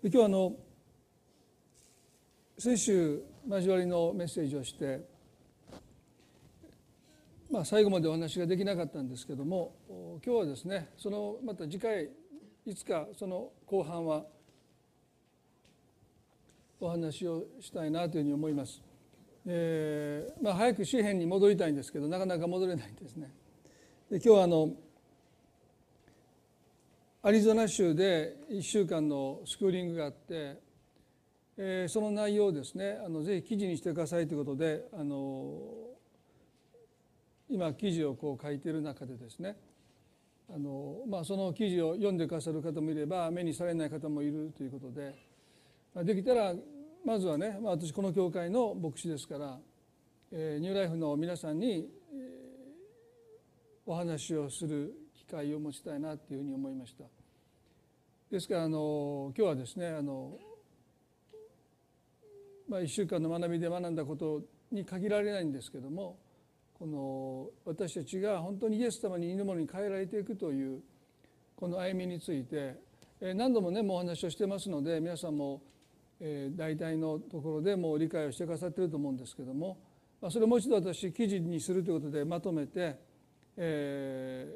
今日あの先週交わりのメッセージをして、まあ、最後までお話ができなかったんですけども今日はですねそのまた次回いつかその後半はお話をしたいなというふうに思います。えーまあ、早く紙辺に戻りたいんですけどなかなか戻れないんですね。で今日はあのアリゾナ州で1週間のスクーリングがあって、えー、その内容をですねあのぜひ記事にしてくださいということであの今記事をこう書いている中でですねあの、まあ、その記事を読んでくださる方もいれば目にされない方もいるということでできたらまずはね、まあ、私この教会の牧師ですから、えー、ニューライフの皆さんに、えー、お話をする機会を持ちたいなというふうに思いました。ですからあの今日はですねあの、まあ、1週間の学びで学んだことに限られないんですけどもこの私たちが本当にイエス様に犬物に変えられていくというこの歩みについて何度もねもうお話をしてますので皆さんも大体のところでもう理解をしてくださってると思うんですけどもそれをもう一度私記事にするということでまとめて、え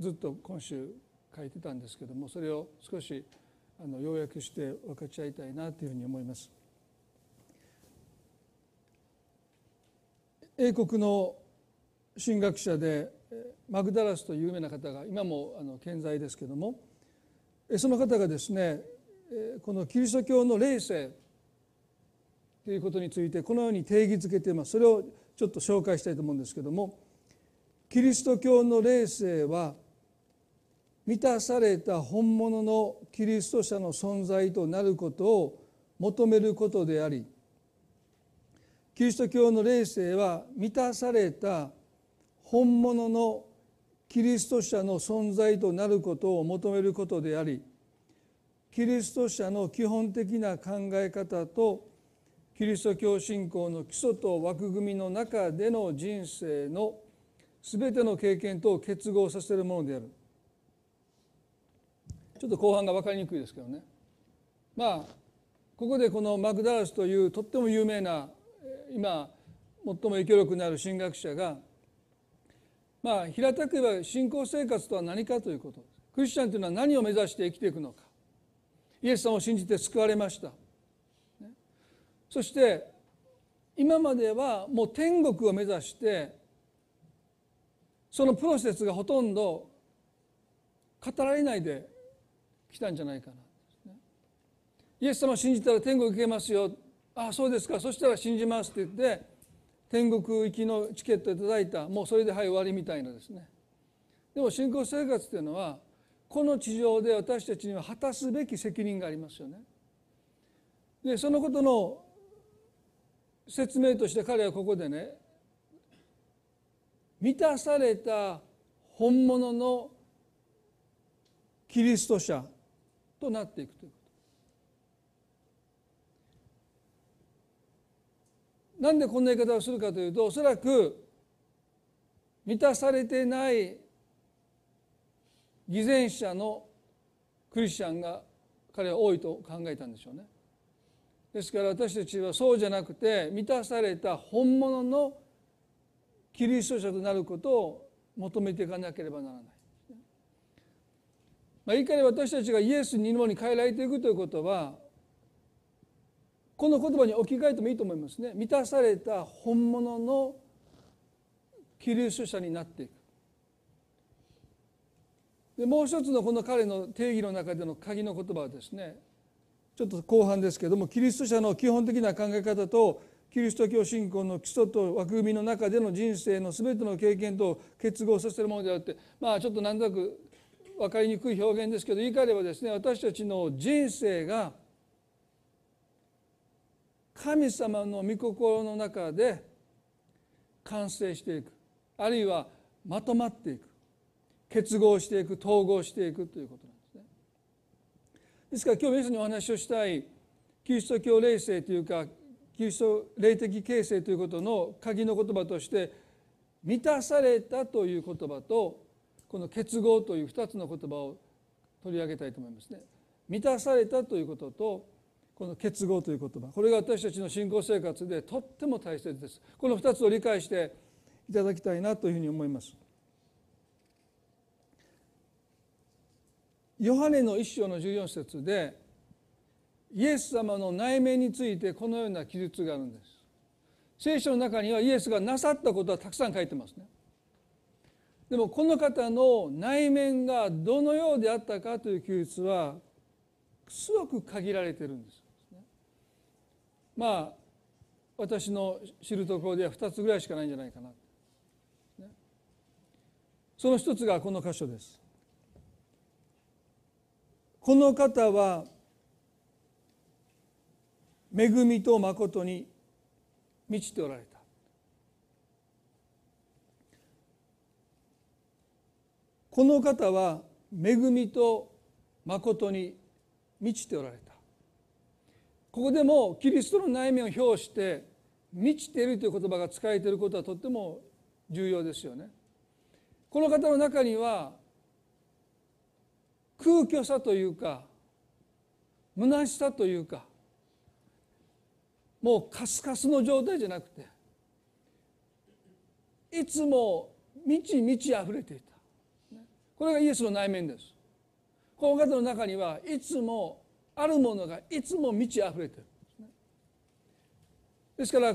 ずっと今週書いてたんですけどもそれを少しあの要約して分かち合いたいなというふうに思います。英国の神学者でマグダラスという有名な方が今もあの健在ですけどもその方がですねこのキリスト教の霊性ということについてこのように定義づけていますそれをちょっと紹介したいと思うんですけどもキリスト教の霊性は満たされた本物のキリスト者の存在となることを求めることでありキリスト教の霊性は満たされた本物のキリスト者の存在となることを求めることでありキリスト者の基本的な考え方とキリスト教信仰の基礎と枠組みの中での人生の全ての経験と結合させるものである。ちょっと後半が分かりにくいですけどね。まあここでこのマクダラスというとっても有名な今最も影響力のある神学者がまあ平たく言えば信仰生活とは何かということ。クリスチャンというのは何を目指して生きていくのか。イエス様を信じて救われました、そして今まではもう天国を目指してそのプロセスがほとんど語られないで来たんじゃないかな。イエス様を信じたら天国行けますよ。ああそうですか。そしたら信じますって言って天国行きのチケットいただいた。もうそれではい終わりみたいなですね。でも信仰生活っていうのはこの地上で私たちには果たすべき責任がありますよね。でそのことの説明として彼はここでね満たされた本物のキリスト者となっていくということなんでこんな言い方をするかというとおそらく満たされてない偽善者のクリスチャンが彼は多いと考えたんでしょうね。ですから私たちはそうじゃなくて満たされた本物のキリスト者となることを求めていかなければならない。まあ、い換え私たちがイエスにもに変えられていくということはこの言葉に置き換えてもいいと思いますね。満たされた本物のキリスト者になっていく。でもう一つのこの彼の定義の中での鍵の言葉はですねちょっと後半ですけどもキリスト者の基本的な考え方とキリスト教信仰の基礎と枠組みの中での人生の全ての経験と結合させるものであってまあちょっと何となく分かりにくい表現ですけど言い換えればですね私たちの人生が神様の御心の中で完成していくあるいはまとまっていく結合していく統合していくということなんですね。ですから今日皆さんにお話をしたいキリスト教霊性というかキリスト霊的形成ということの鍵の言葉として満たされたという言葉とこの結合という2つの言葉を取り上げたいと思いますね。満たされたということとこの結合という言葉。これが私たちの信仰生活でとっても大切です。この2つを理解していただきたいなというふうに思います。ヨハネの一章の14節でイエス様の内面についてこのような記述があるんです。聖書の中にはイエスがなさったことはたくさん書いてますね。でもこの方の内面がどのようであったかという記述はすごく限られてるんです。まあ私の知るところでは2つぐらいしかないんじゃないかな。その一つがこの箇所です。この方は恵みと誠に満ちておられた。この方は恵みと誠に満ちておられた。ここでもキリストの内面を表して満ちているという言葉が使えていることはとっても重要ですよね。この方の中には空虚さというか虚しさというかもうカスカスの状態じゃなくていつも満ち満ち溢れていたこれがイエスの内面です。この方の中にはいつもあるものがいつも満ち溢れてる。ですから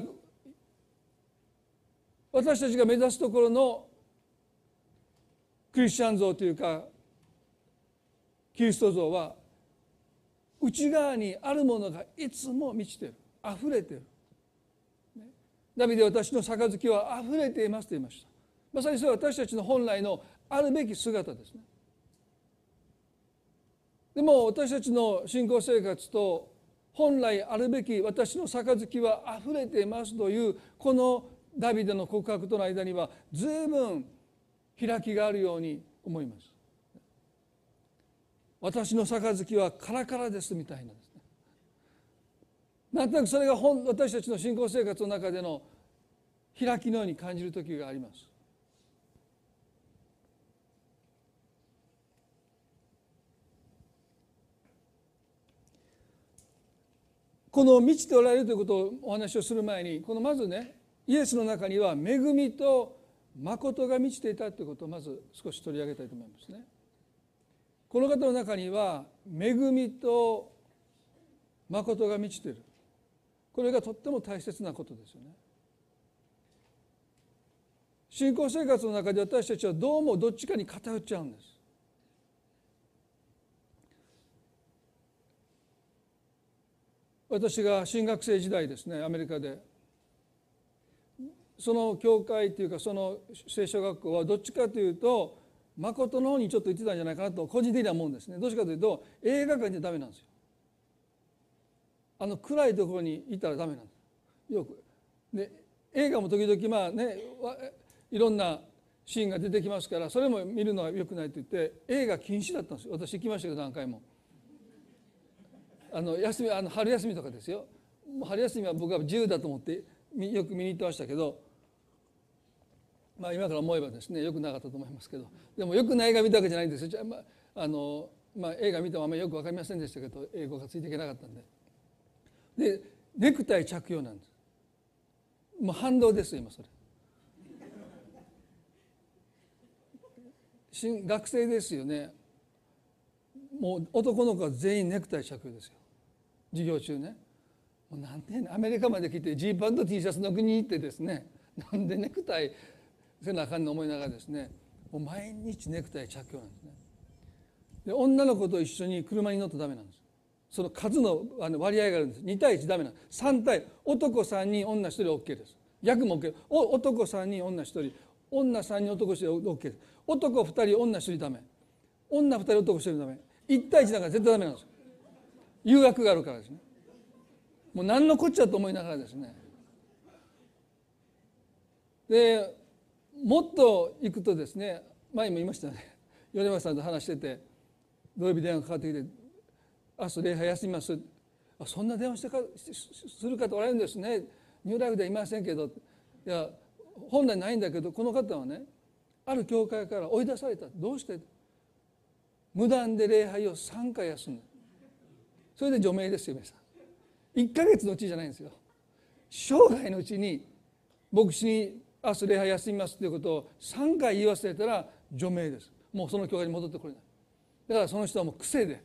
私たちが目指すところのクリスチャン像というかキリスト像は内側にあるものがいつも満ちてる。溢れてる。ダビデ私の杯は溢れていますと言いました。まさにそれは私たちの本来のあるべき姿ですね。でも私たちの信仰生活と本来あるべき私の杯はあふれていますというこのダビデの告白との間には随分開きがあるように思います。私の杯はカラカラですみたいなですね。なんとなくそれが本私たちの信仰生活の中での開きのように感じる時があります。この満ちておられるということをお話をする前にこのまずねイエスの中には恵みと誠が満ちていたということをまず少し取り上げたいと思いますね。この方の中には恵みと誠が満ちているこれがとっても大切なことですよね。信仰生活の中で私たちはどうもどっちかに偏っちゃうんです。私が新学生時代ですねアメリカで。その教会というかその聖書学校はどっちかというと誠の方にちょっと言ってたんじゃないかなと個人的には思うんですね。どっちかというと映画館じゃダメなんですよ。あの暗いところにいたらダメなんです。よく。で映画も時々まあねいろんなシーンが出てきますからそれも見るのはよくないと言って映画禁止だったんですよ。私行きましたけど何回も。あの休みあの春休みとかですよ。春休みは僕は自由だと思ってよく見に行ってましたけどまあ今から思えばですねよくなかったと思いますけど。でもよくない映画見たわけじゃないんですよ、まああのまあ、映画見てもあんまりよく分かりませんでしたけど英語がついていけなかったんで。でネクタイ着用なんです。もう反動です今それ。新学生ですよね。もう男の子は全員ネクタイ着用ですよ。授業中ね。もうなんてアメリカまで来てジーパンと T シャツの国に行ってですね。なんでネクタイせなあかんの思いながらですね。もう毎日ネクタイ着用なんですね。で女の子と一緒に車に乗ってダメなんです。その数の割合があるんです。2対1ダメなんです。3対男3人女1人 OK です。逆も OK 男3人女1人。女3人男1人 OK です。男2人女1人ダメ。女2人男1人ダメ。1対1だから絶対ダメなんです。誘惑があるからですね。もう何のこっちゃと思いながらですね。でもっと行くとですね前も言いましたね。米山さんと話してて土曜日電話かかってきて「明日礼拝休みます」あ「そんな電話してかする方おられるんですね。ニューライフではいませんけど」いや本来ないんだけどこの方はねある教会から追い出された。どうして？無断で礼拝を3回休んだそれで除名ですよ皆さん。1か月のうちじゃないんですよ。生涯のうちに牧師に「明日礼拝休みます」ということを3回言い忘れたら除名です。もうその教会に戻ってこれない。だからその人はもう癖で、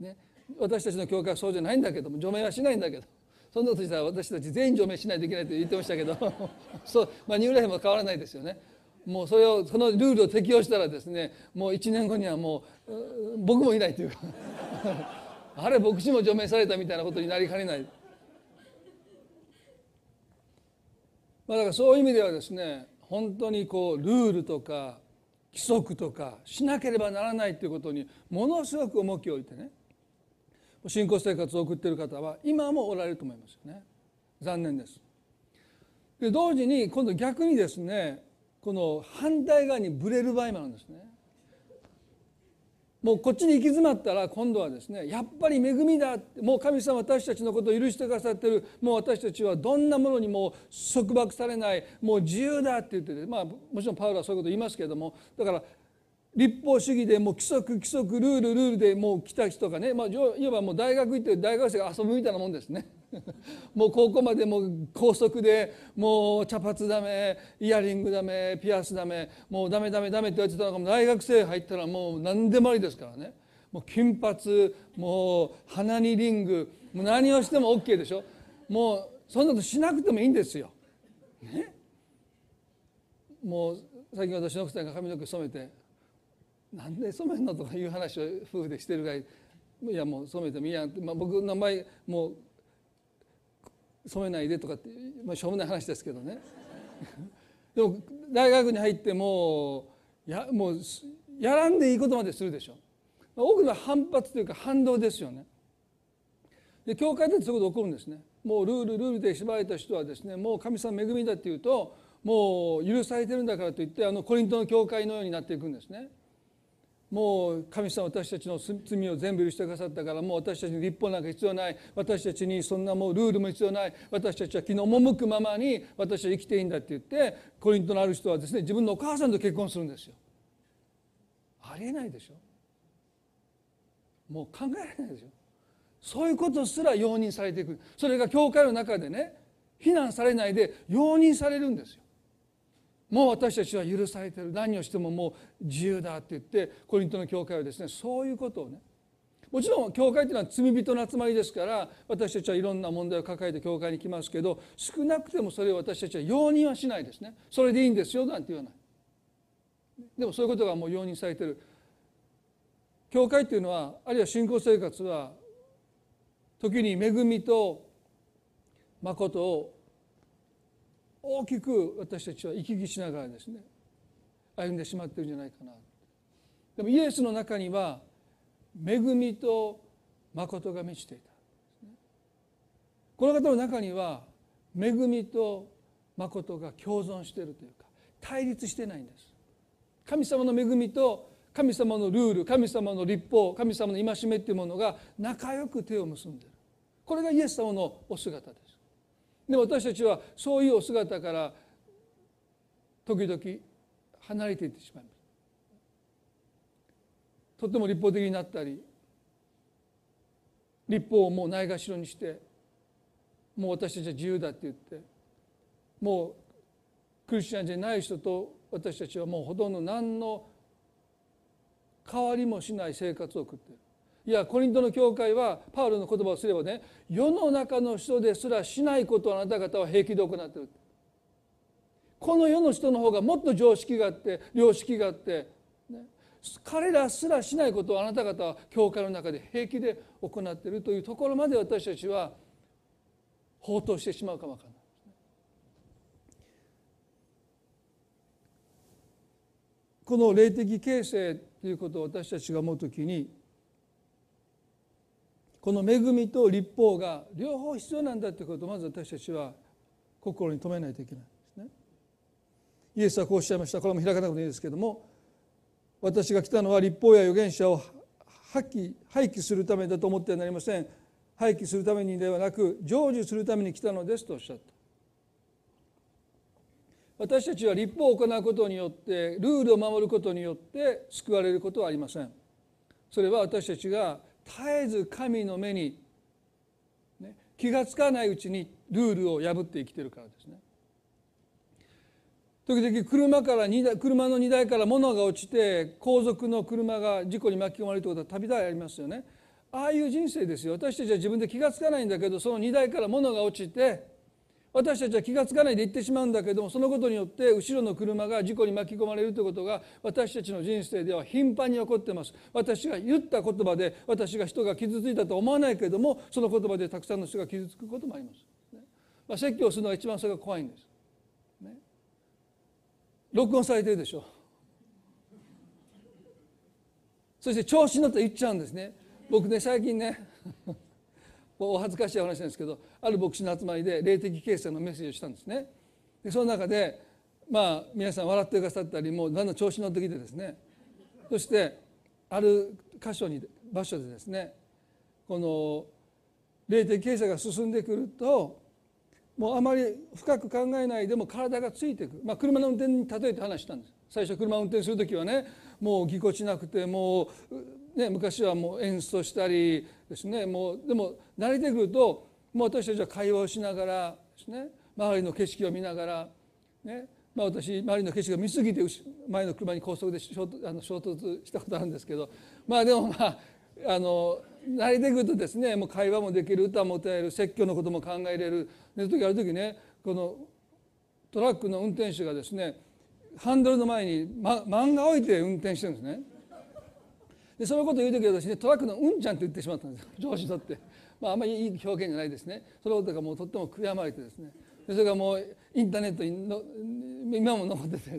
ね、私たちの教会はそうじゃないんだけども除名はしないんだけど。そんなことしたら私たち全員除名しないといけないと言ってましたけど。そう、まあ、ニューライフも変わらないですよね。もうそれをそのルールを適用したらですねもう1年後にはもう僕もいないというか。あれ牧師も除名されたみたいなことになりかねない。まあ、だからそういう意味ではですね本当にこうルールとか規則とかしなければならないということにものすごく重きを置いてね信仰生活を送っている方は今もおられると思いますよね残念ですで同時に今度逆にですねこの反対側にぶれる場合もあるんですね。もうこっちに行き詰まったら今度はですねやっぱり恵みだもう神様私たちのことを許してくださってるもう私たちはどんなものにも束縛されないもう自由だって言っててまあもちろんパウロはそういうこと言いますけれどもだから立法主義でもう規則規則ルールルールでもう来た人がね、まあ、いわばもう大学行って大学生が遊ぶみたいなもんですね。もう高校までもう高速でもう茶髪ダメイヤリングダメピアスダメもうダメダメダメって言われてたのが大学生入ったらもう何でもありですからねもう金髪もう鼻にリングもう何をしても OK でしょもうそんなことしなくてもいいんですよ。ね、もう最近私の奥さんが髪の毛染めて「なんで染めんの?」とかいう話を夫婦でしてるぐらいいやもう染めてもいいやんって、まあ、僕の名前もう染めないでとかって、まあ、しょうもない話ですけどね。でも大学に入ってもうやもうやらんでいいことまでするでしょ。多くの反発というか反動ですよね。で教会でそういうこと起こるんですね。もうルールルールで縛られた人はですねもう神様恵みだっていうともう許されてるんだからといってあのコリントの教会のようになっていくんですね。もう神様私たちの罪を全部許してくださったからもう私たちに立法なんか必要ない。私たちにそんなもうルールも必要ない。私たちは気の赴くままに私は生きていいんだって言ってコリントのある人はですね自分のお母さんと結婚するんですよ。ありえないでしょ。もう考えられないでしょ。そういうことすら容認されていくそれが教会の中でね非難されないで容認されるんですよ。もう私たちは許されてる。何をしてももう自由だって言ってコリントの教会はですねそういうことをね。もちろん教会っていうのは罪人の集まりですから私たちはいろんな問題を抱えて教会に来ますけど少なくてもそれを私たちは容認はしないですね。それでいいんですよなんて言わない。でもそういうことがもう容認されてる。教会っていうのはあるいは信仰生活は時に恵みと誠を大きく私たちは行き来しながらですね歩んでしまってるんじゃないかな。でもイエスの中には恵みと誠が満ちていた。この方の中には恵みと誠が共存しているというか対立してないんです。神様の恵みと神様のルール神様の立法神様の戒めっていうものが仲良く手を結んでいる。これがイエス様のお姿です。で私たちはそういうお姿から時々離れていってしまいます。とても立法的になったり立法をもうないがしろにしてもう私たちは自由だって言ってもうクリスチャンじゃない人と私たちはもうほとんど何の変わりもしない生活を送っている。いやコリントの教会はパウロの言葉をすればね世の中の人ですらしないことをあなた方は平気で行ってるこの世の人の方がもっと常識があって良識があって、ね、彼らすらしないことをあなた方は教会の中で平気で行っているというところまで私たちは放蕩してしまうかもわからない。この霊的形成ということを私たちが思うときにこの恵みと立法が両方必要なんだということをまず私たちは心に留めないといけないですね。イエスはこうおっしゃいました。これも開かなくていいですけども私が来たのは立法や預言者を破棄廃棄するためだと思ってはなりません。廃棄するためにではなく成就するために来たのですとおっしゃった。私たちは立法を行うことによってルールを守ることによって救われることはありません。それは私たちが絶えず神の目に、ね、気が付かないうちにルールを破って生きてるからですね。時々車から台車の荷台から物が落ちて後続の車が事故に巻き込まれるということは度々ありますよね。ああいう人生ですよ私たちは自分で気が付かないんだけどその荷台から物が落ちて私たちは気が付かないで行ってしまうんだけどもそのことによって後ろの車が事故に巻き込まれるということが私たちの人生では頻繁に起こっています。私が言った言葉で私が人が傷ついたと思わないけれどもその言葉でたくさんの人が傷つくこともあります、まあ、説教するのが一番それが怖いんです、ね、録音されてるでしょ。そして調子に乗って言っちゃうんですね。僕ね最近ねお恥ずかしい話なんですけどある牧師の集まりで霊的形成のメッセージをしたんですね。でその中でまあ皆さん笑ってくださったりもうだんだん調子乗ってきてですね。そしてある箇所に場所でですねこの霊的形成が進んでくるともうあまり深く考えないでも体がついていく、まあ、車の運転に例えて話したんです。最初車を運転する時はねもうぎこちなくてもうね、昔はもう演奏したりですね。もうでも慣れてくるともう私たちは会話をしながらですね。周りの景色を見ながら、ね。まあ、私周りの景色が見すぎて前の車に高速で衝突あの衝突したことあるんですけど。まあでもまああの慣れてくるとですねもう会話もできる歌も歌える説教のことも考えれる。寝る時ある時ねこのトラックの運転手がですねハンドルの前に、ま、漫画置いて運転してるんですね。でそのことを言う時は私ねトラックのうんちゃんって言ってしまったんです 上司にとって、まあ、あんまりいい表現じゃないですね。そのことがもうとっても悔やまれてですね。でそれがもうインターネットにの今も残ってて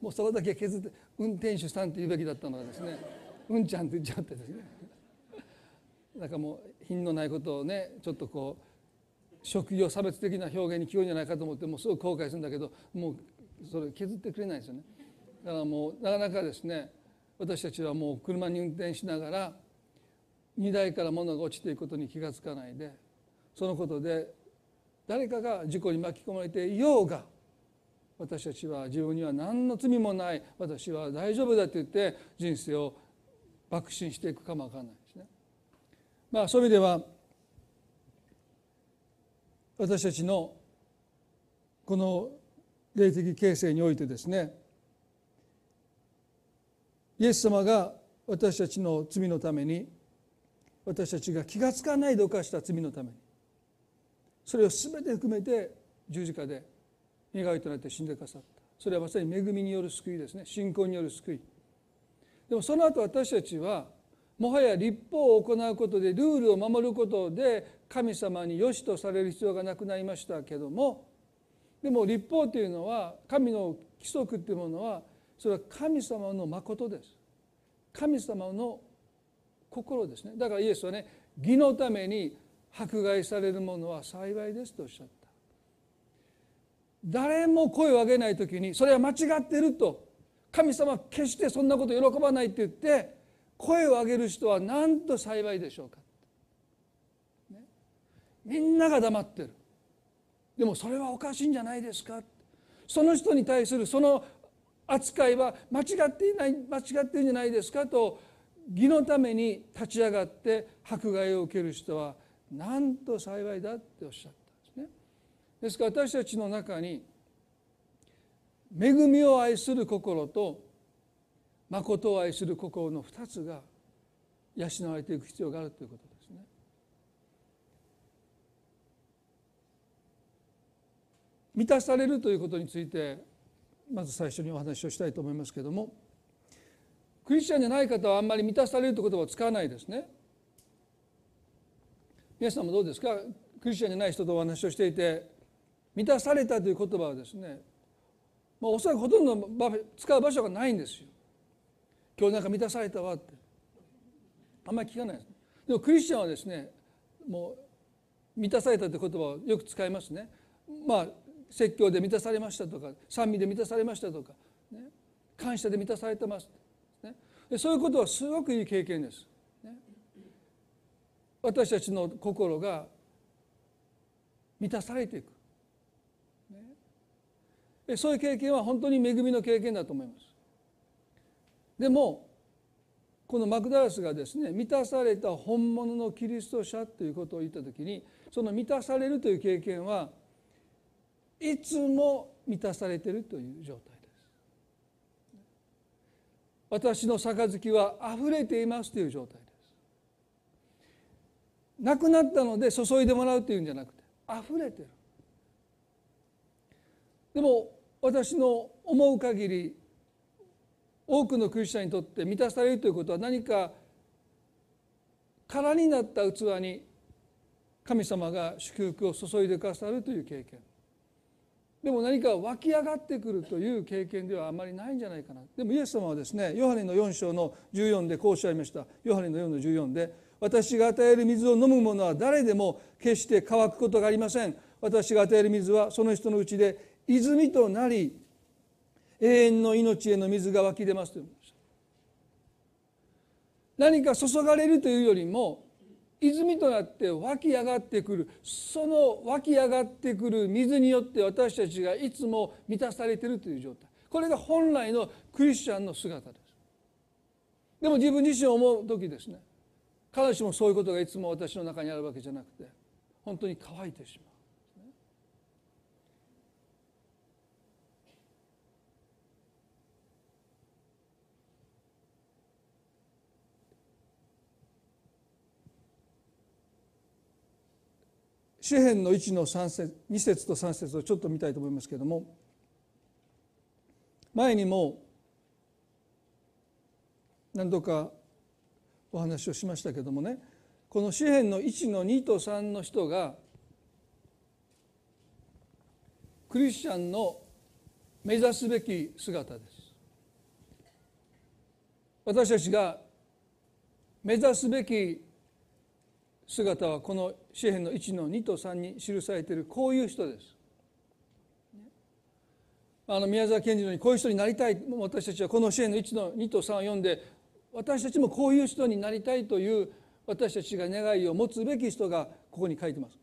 もうそこだけ削って運転手さんって言うべきだったのがですねうんちゃんって言っちゃってですね。だかもう品のないことをねちょっとこう職業差別的な表現に聞こえんじゃないかと思ってもうすごく後悔するんだけどもうそれ削ってくれないですよね。だからもうなかなかですね私たちはもう車に運転しながら荷台から物が落ちていくことに気が付かないでそのことで誰かが事故に巻き込まれていようが私たちは自分には何の罪もない私は大丈夫だと言って人生を爆心していくかもわからないですね。まあそういう意味では私たちのこの霊的形成においてですねイエス様が私たちの罪のために私たちが気が付かないで犯した罪のためにそれを全て含めて十字架で身代わりとなって死んでくださった。それはまさに恵みによる救いですね。信仰による救い。でもその後私たちはもはや立法を行うことでルールを守ることで神様に良しとされる必要がなくなりましたけどもでも立法というのは神の規則というものはそれは神様の誠です。神様の心ですね。だからイエスはね義のために迫害されるものは幸いですとおっしゃった。誰も声を上げない時にそれは間違ってると。神様は決してそんなこと喜ばないって言って声を上げる人はなんと幸いでしょうか、ね、みんなが黙ってる。でもそれはおかしいんじゃないですか。その人に対するその扱いは間違っていない間違ってるんじゃないですかと義のために立ち上がって迫害を受ける人はなんと幸いだっておっしゃったんですね。ですから私たちの中に恵みを愛する心と誠を愛する心の2つが養われていく必要があるということですね。満たされるということについてまず最初にお話をしたいと思いますけれどもクリスチャンじゃない方はあんまり満たされるという言葉を使わないですね。皆さんもどうですか？クリスチャンじゃない人とお話をしていて満たされたという言葉はですね、まあ、おそらくほとんど使う場所がないんですよ。今日なんか満たされたわってあんまり聞かないです。でもクリスチャンはですねもう満たされたという言葉をよく使いますね。まあ説教で満たされましたとか賛美で満たされましたとか、ね、感謝で満たされてます、ね、そういうことはすごくいい経験です、ね、私たちの心が満たされていく、ね、そういう経験は本当に恵みの経験だと思います。でもこのマクダラスがですね満たされた本物のキリスト者ということを言った時にその満たされるという経験はいつも満たされているという状態です。私の杯は溢れていますという状態です。なくなったので注いでもらうというんじゃなくて溢れてる。でも私の思う限り多くのクリスチャンにとって満たされるということは何か空になった器に神様が祝福を注いでくださるという経験でも何か湧き上がってくるという経験ではあまりないんじゃないかな。でもイエス様はですねヨハネの4章の14でこうおっしゃいました。ヨハネの4の14で私が与える水を飲む者は誰でも決して乾くことがありません。私が与える水はその人のうちで泉となり永遠の命への水が湧き出ますという何か注がれるというよりも泉となって湧き上がってくるその湧き上がってくる水によって私たちがいつも満たされているという状態。これが本来のクリスチャンの姿です。でも自分自身を思う時ですね。必ずしもそういうことがいつも私の中にあるわけじゃなくて本当に乾いてしまう。詩篇の1の3節2節と3節をちょっと見たいと思いますけれども前にも何度かお話をしましたけどもねこの詩篇の1の2と3の人がクリスチャンの目指すべき姿です。私たちが目指すべき姿はこの詩篇の1の2と3に記されているこういう人です。あの宮沢賢治のようにこういう人になりたい私たちはこの詩篇の1の2と3を読んで私たちもこういう人になりたいという私たちが願いを持つべき人がここに書いてます。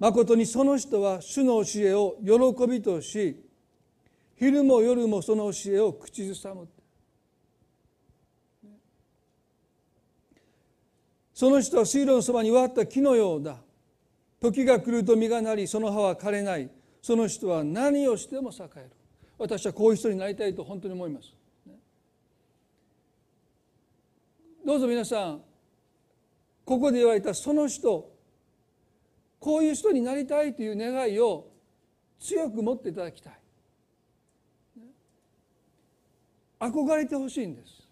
誠にその人は主の教えを喜びとし昼も夜もその教えを口ずさむその人は水路のそばに植わった木のようだ。時が来ると実がなりその葉は枯れない。その人は何をしても栄える。私はこういう人になりたいと本当に思います。どうぞ皆さんここで言われたその人こういう人になりたいという願いを強く持っていただきたい。憧れてほしいんです。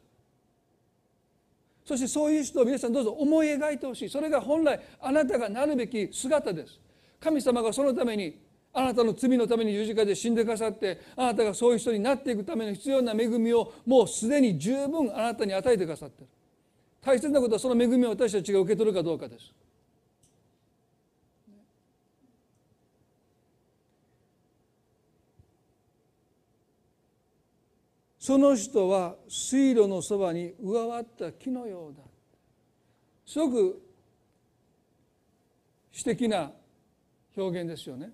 そしてそういう人を皆さんどうぞ思い描いてほしい。それが本来あなたがなるべき姿です。神様がそのためにあなたの罪のために十字架で死んでくださってあなたがそういう人になっていくための必要な恵みをもうすでに十分あなたに与えてくださっている。大切なことはその恵みを私たちが受け取るかどうかです。その人は水路のそばに上わった木のようだ。すごく詩的な表現ですよね。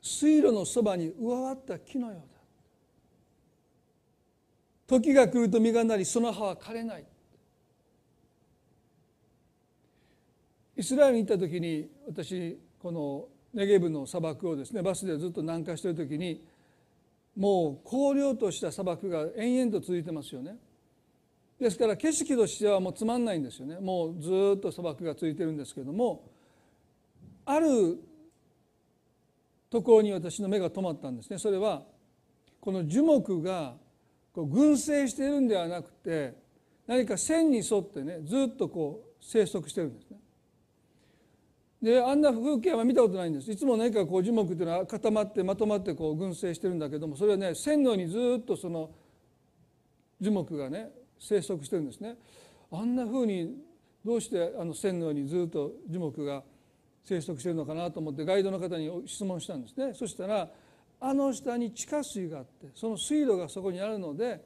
水路のそばに上わった木のようだ。時が来ると実がなりその葉は枯れない。イスラエルに行った時に私このネゲブの砂漠をですねバスでずっと南下している時にもう荒涼とした砂漠が延々と続いてますよね。ですから景色としてはもうつまんないんですよねもうずっと砂漠が続いてるんですけどもあるところに私の目が止まったんですねそれはこの樹木がこう群生しているんではなくて何か線に沿ってねずっとこう生息してるんですね。であんな風景は見たことないんです。いつも何かこう樹木っていうのは固まってまとまってこう群生してるんだけどもそれはね線路にずっとその樹木がね生息してるんですね。あんなふうにどうしてあの線路にずっと樹木が生息してるのかなと思ってガイドの方に質問したんですね。そしたらあの下に地下水があってその水路がそこにあるので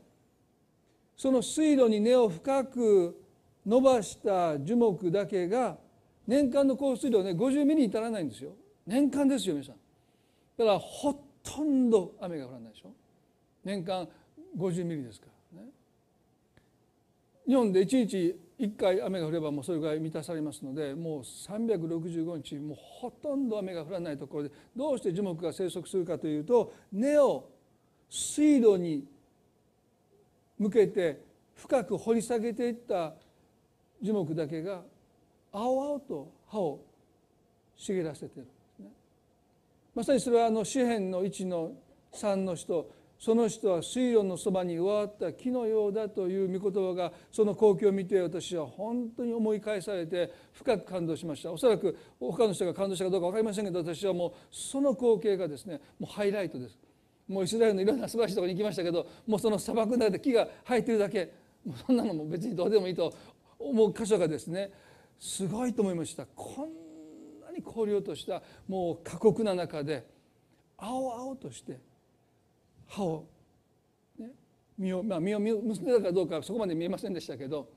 その水路に根を深く伸ばした樹木だけが年間の降水量ね50ミリに至らないんですよ。年間ですよ皆さん。だからほとんど雨が降らないでしょ。年間50ミリですからね。日本で1日1回雨が降ればもうそれぐらい満たされますのでもう365日もうほとんど雨が降らないところでどうして樹木が生息するかというと根を水路に向けて深く掘り下げていった樹木だけが青々と葉を茂らせているんですね。まさにそれはあの詩篇の1の3の人その人は水路のそばに植わった木のようだという御言葉がその光景を見て私は本当に思い返されて深く感動しました。おそらく他の人が感動したかどうか分かりませんけど私はもうその光景がですねもうハイライトです。もうイスラエルのいろんな素晴らしいところに行きましたけどもうその砂漠の中で木が生えてるだけ。もうそんなのも別にどうでもいいと思う箇所がですねすごいと思いました。こんなに荒涼としたもう過酷な中で青々として歯を、ね、身を,、まあ、身を結んでたかどうかそこまで見えませんでしたけど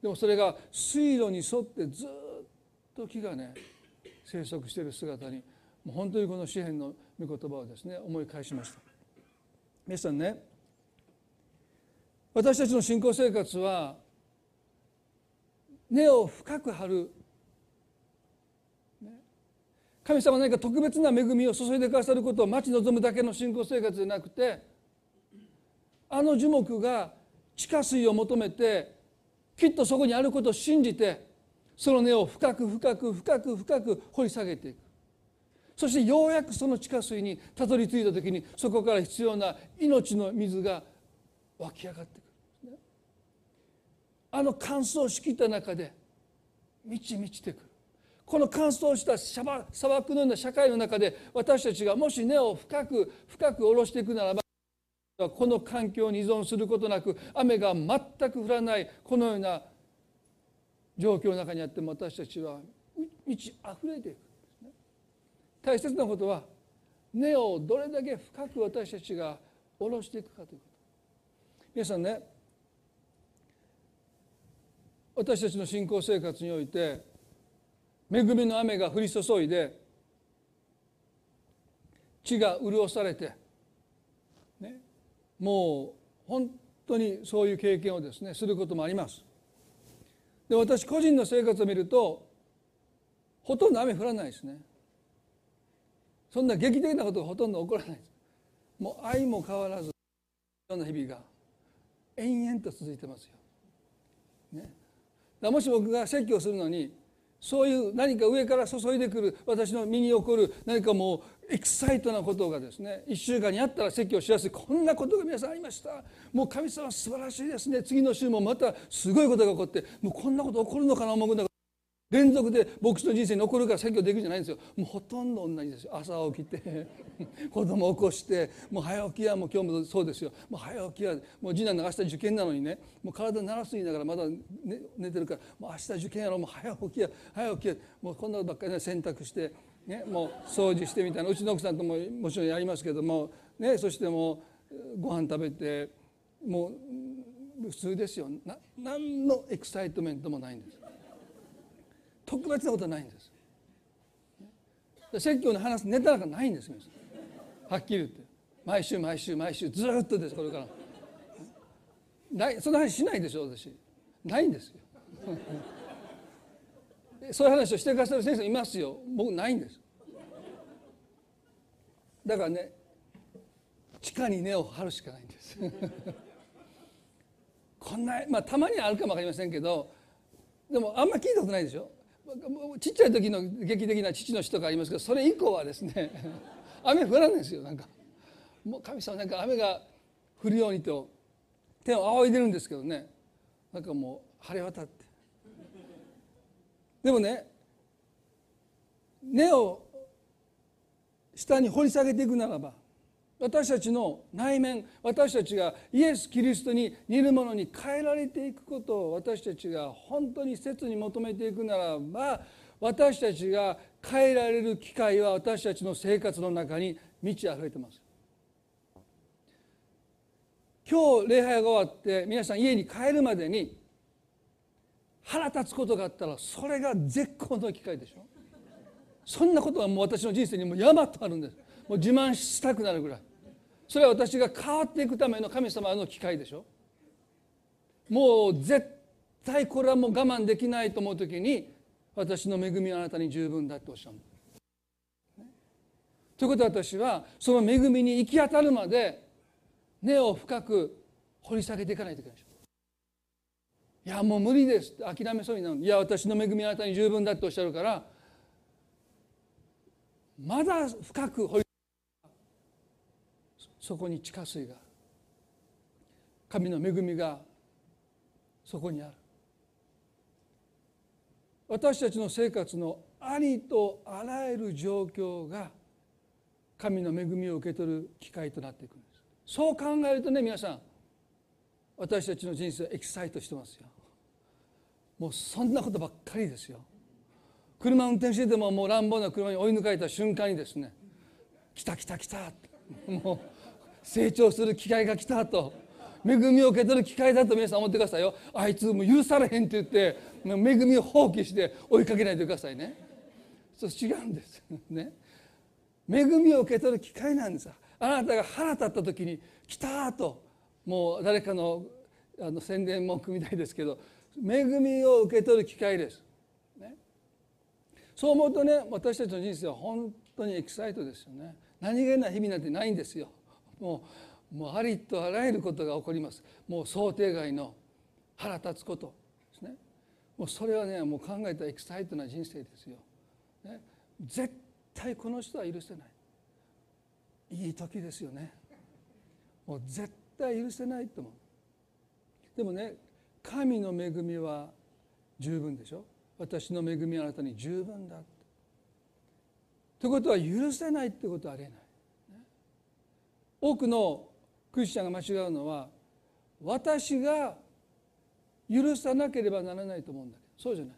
でもそれが水路に沿ってずっと木がね生息している姿にもう本当にこの詩篇の御言葉をですね思い返しました。皆さんね私たちの信仰生活は根を深く張る。神様何か特別な恵みを注いでくださることを待ち望むだけの信仰生活じゃなくてあの樹木が地下水を求めてきっとそこにあることを信じてその根を深く深く深く深く掘り下げていく。そしてようやくその地下水にたどり着いた時にそこから必要な命の水が湧き上がってく、あの乾燥しきった中で満ち満ちてくる。この乾燥した砂漠のような社会の中で私たちがもし根を深く深く下ろしていくならばこの環境に依存することなく雨が全く降らないこのような状況の中にあっても私たちは満ち溢れていく大切なことは根をどれだけ深く私たちが下ろしていくかということ。皆さんね私たちの信仰生活において恵みの雨が降り注いで地が潤されて、ね、もう本当にそういう経験をですねすることもあります。で私個人の生活を見るとほとんど雨降らないですね。そんな劇的なことがほとんど起こらないです。もう愛も変わらずような日々が延々と続いてますよ。ね、もし僕が説教するのにそういう何か上から注いでくる私の身に起こる何かもうエキサイトなことがですね1週間にあったら説教しやすい。こんなことが皆さんありました。もう神様素晴らしいですね。次の週もまたすごいことが起こってもうこんなこと起こるのかな思うんだ連続で牧師の人生に残るから説教できるじゃないんですよ。もうほとんど同じですよ。朝起きて 子供起こしてもう早起きやもう今日もそうですよ。もう早起きやもう次男が明日受験なのにねもう体鳴らすいながらまだ寝寝てるからもう明日受験やろもう早起きや早起きやもうこんなことばっかりね洗濯してねもう掃除してみたいなうちの奥さんとももちろんやりますけどもねそしてもうご飯食べてもう普通ですよ。な何のエクサイトメントもないんです。特別なことはないんです。説教の話すネタなんかないんですはっきり言って。毎週毎週毎週ずっとですこれから。ないその話しないでしょ私。ないんですよ。そういう話をしてくださる先生いますよ。僕ないんです。だからね地下に根を張るしかないんです。こんなまあたまにはあるかも分かりませんけどでもあんま聞いたことないでしょ。ちっちゃい時の劇的な父の死とかありますけどそれ以降はですね 雨降らないんですよなんか。もう神様なんか雨が降るようにと手を仰いでるんですけどね。なんかもう晴れ渡って。でもね根を下に掘り下げていくならば私たちの内面私たちがイエス・キリストに似るものに変えられていくことを私たちが本当に切に求めていくならば私たちが変えられる機会は私たちの生活の中に満ち溢れてます。今日礼拝が終わって皆さん家に帰るまでに腹立つことがあったらそれが絶好の機会でしょ。そんなことはもう私の人生にも山とあるんです。もう自慢したくなるぐらい。それは私が変わっていくための神様の機会でしょ？もう絶対これはもう我慢できないと思う時に私の恵みはあなたに十分だっておっしゃるということは私はその恵みに行き当たるまで根を深く掘り下げていかないといけないでしょ。いやもう無理です。って諦めそうになるいや私の恵みはあなたに十分だっておっしゃるからまだ深く掘りそこに地下水が神の恵みがそこにある。私たちの生活のありとあらゆる状況が神の恵みを受け取る機会となっていくんです。そう考えるとね皆さん私たちの人生はエキサイトしてますよ。もうそんなことばっかりですよ。車運転しててももう乱暴な車に追い抜かれた瞬間にですね来た来た来たもう成長する機会が来たと。恵みを受け取る機会だと皆さん思ってくださいよ。あいつもう許されへんって言って恵みを放棄して追いかけないでくださいね。そう違うんですね。恵みを受け取る機会なんですあなたが腹立った時に来たと。もう誰かのあの宣伝文句みたいですけど恵みを受け取る機会です、ね、そう思うとね私たちの人生は本当にエキサイトですよね。何気ない日々なんてないんですよ。もうもうありとあらゆることが起こります。もう想定外の腹立つことですね。もうそれはねもう考えたエキサイトな人生ですよ、ね、絶対この人は許せない。いい時ですよね。もう絶対許せないと思う。でもね神の恵みは十分でしょ。私の恵みはあなたに十分だということは許せないってことはありえない。多くのクリスチャンが間違うのは私が許さなければならないと思うんだけどそうじゃない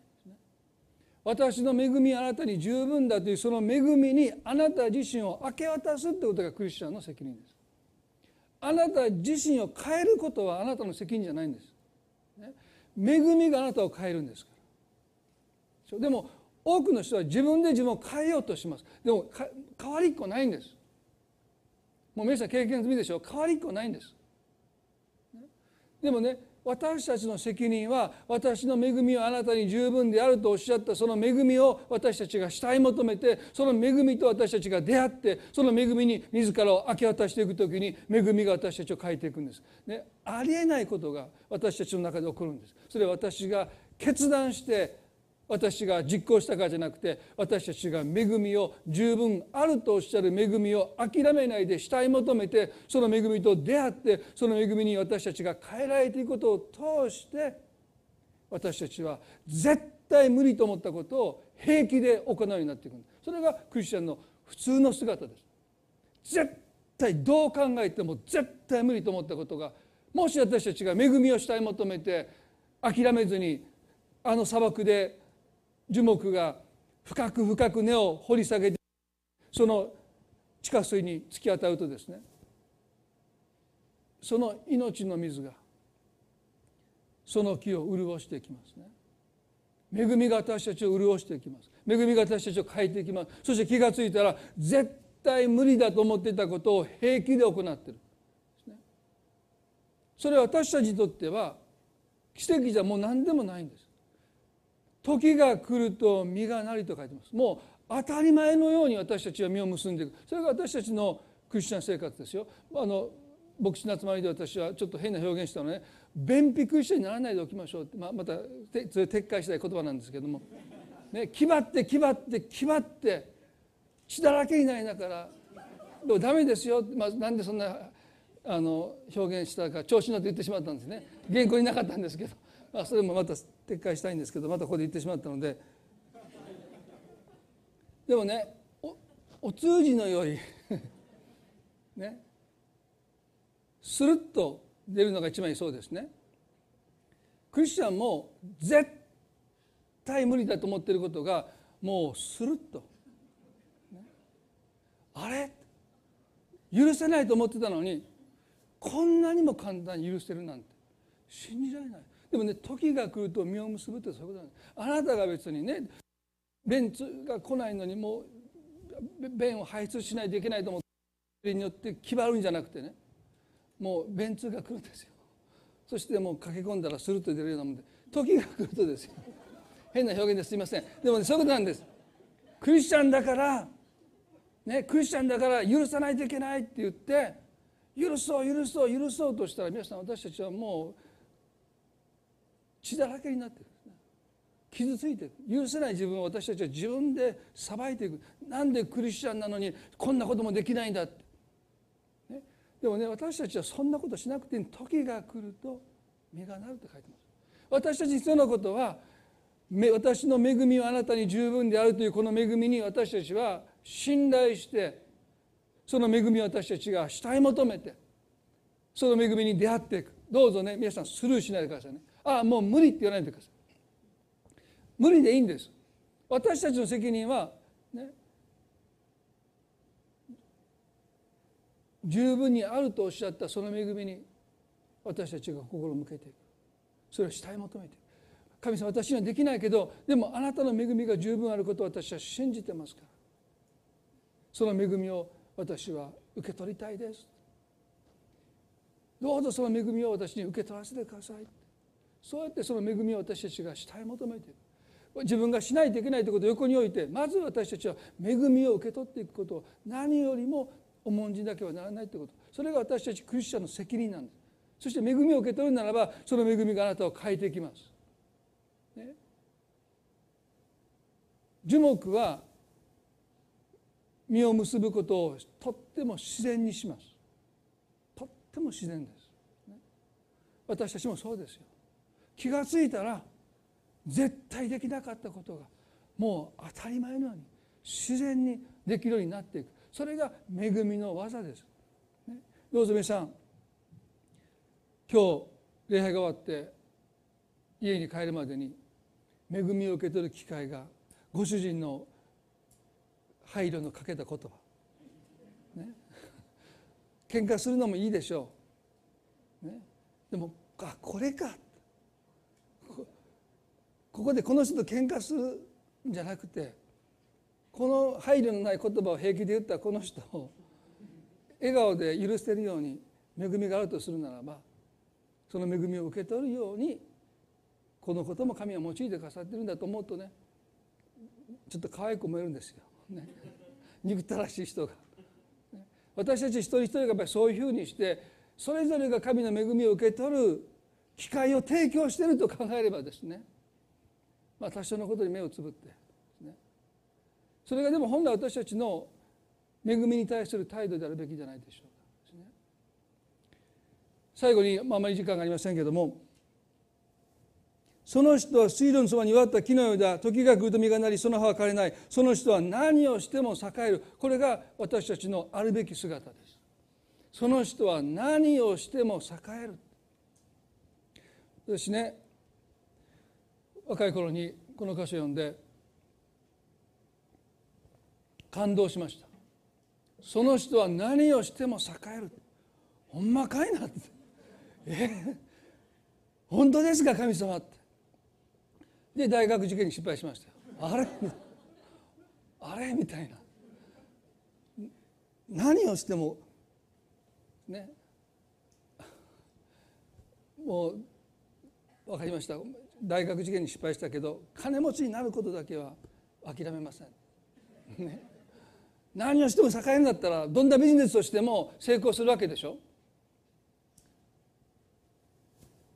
私の恵みあなたに十分だというその恵みにあなた自身を明け渡すってことがクリスチャンの責任です。あなた自身を変えることはあなたの責任じゃないんです、恵みがあなたを変えるんですから。でも多くの人は自分で自分を変えようとします。でも変わりっこないんです。もう皆さん経験済みでしょ？う変わりっこないんですでもね私たちの責任は私の恵みはあなたに十分であるとおっしゃったその恵みを私たちが慕い求めてその恵みと私たちが出会ってその恵みに自らを明け渡していく時に恵みが私たちを変えていくんです。ね、ありえないことが私たちの中で起こるんです。それは私が決断して私が実行したかじゃなくて私たちが恵みを十分あるとおっしゃる恵みを諦めないで慕い求めてその恵みと出会ってその恵みに私たちが変えられていくことを通して私たちは絶対無理と思ったことを平気で行うようになっていく。それがクリスチャンの普通の姿です。絶対どう考えても絶対無理と思ったことがもし私たちが恵みを慕い求めて諦めずにあの砂漠で樹木が深く深く根を掘り下げてその地下水に突き当たるとですねその命の水がその木を潤していきますね。恵みが私たちを潤していきます。恵みが私たちを変えていきます。そして気が付いたら絶対無理だと思っていたことを平気で行っているそれは私たちにとっては奇跡じゃもう何でもないんです。時が来ると実がなりと書いてます。もう当たり前のように私たちは実を結んでいく。それが私たちのクリスチャン生活ですよ。あの牧師の集まりで私はちょっと変な表現したのね。便秘クリスチャンにならないでおきましょうって、まあ、またそれ撤回したい言葉なんですけども、ね、気張って気張って気張って血だらけになりながらでもダメですよ、まあ、なんでそんなあの表現したか調子乗って言ってしまったんですね。原稿になかったんですけど、まあ、それもまた撤回したいんですけどまたここで言ってしまったので。でもねおお通じのよい。ね。スルッと出るのが一番いいそうですね。クリスチャンも絶対無理だと思っていることがもうスルッと、ね、あれ？許せないと思ってたのにこんなにも簡単に許せるなんて信じられない。でもね時が来ると実を結ぶってそういうことなんです。あなたが別にね便通が来ないのにもう便を排出しないといけないと思ってそれによって決まるんじゃなくてねもう便通が来るんですよ。そしてもう駆け込んだらスルッと出るようなもんで時が来るとですよ。変な表現ですいません。でも、ね、そういうことなんです。クリスチャンだからねクリスチャンだから許さないといけないって言って許そう許そう許そうとしたら皆さん私たちはもう血だらけになってる。傷ついていく許せない自分を私たちは自分で裁いていく。なんでクリスチャンなのにこんなこともできないんだって、ね、でもね私たちはそんなことしなくて時が来ると実がなると書いてます。私たち必要なことは私の恵みはあなたに十分であるというこの恵みに私たちは信頼してその恵みを私たちが慕い求めてその恵みに出会っていく。どうぞね皆さんスルーしないでくださいね。ああもう無理って言わないでください。無理でいいんです。私たちの責任はね十分にあるとおっしゃったその恵みに私たちが心を向けていく。それを慕い求めていく。神様私にはできないけどでもあなたの恵みが十分あることを私は信じてますから。その恵みを私は受け取りたいです。どうぞその恵みを私に受け取らせてください。そうやってその恵みを私たちが慕い求めていく自分がしないといけないということを横に置いてまず私たちは恵みを受け取っていくこと。を何よりも重んじなければならないということ。それが私たちクリスチャンの責任なんです。そして恵みを受け取るならばその恵みがあなたを変えていきます、ね、樹木は実を結ぶことをとっても自然にします。とっても自然です、ね、私たちもそうですよ。気が付いたら絶対できなかったことがもう当たり前のように自然にできるようになっていく。それが恵みの技です、ね、どうぞ皆さん今日礼拝が終わって家に帰るまでに恵みを受け取る機会がご主人の配慮のかけた言葉。ね。喧嘩するのもいいでしょう、ね、でもあこれか。ここでこの人と喧嘩するんじゃなくてこの配慮のない言葉を平気で言ったこの人を笑顔で許せるように恵みがあるとするならばその恵みを受け取るようにこのことも神は用いてくださってるんだと思うとねちょっと可愛く思えるんですよ。ね、憎たらしい人が。私たち一人一人がやっぱりそういうふうにしてそれぞれが神の恵みを受け取る機会を提供していると考えればですねまあ多少のことに目をつぶってね。それがでも本来私たちの恵みに対する態度であるべきじゃないでしょうか、最後に、まあ、あまり時間がありませんけどもその人は水路のそばに割った木のようだ。時が来ると実がなりその葉は枯れない。その人は何をしても栄える。これが私たちのあるべき姿です。その人は何をしても栄える。私ね若い頃にこの歌詞を読んで感動しました。その人は何をしても栄える。ほんまかいなって。え？本当ですか神様って。で大学受験に失敗しました。あれ？あれ？みたいな。何をしてもね。もう分かりました。大学受験に失敗したけど金持ちになることだけは諦めません、ね、何をしても栄えるんだったらどんなビジネスをしても成功するわけでしょ。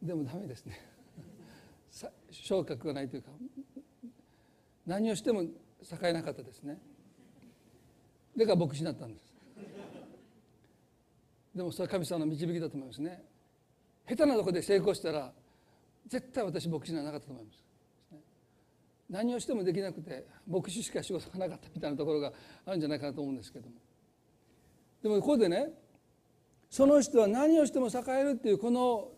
でもダメですね。昇格がないというか何をしても栄えなかったですね。だから牧師になったんです。でもそれは神様の導きだと思いますね。下手なとこで成功したら絶対私牧師にならなかったと思います。何をしてもできなくて牧師しか仕事がなかったみたいなところがあるんじゃないかなと思うんですけども。でもここでねその人は何をしても栄えるっていうこの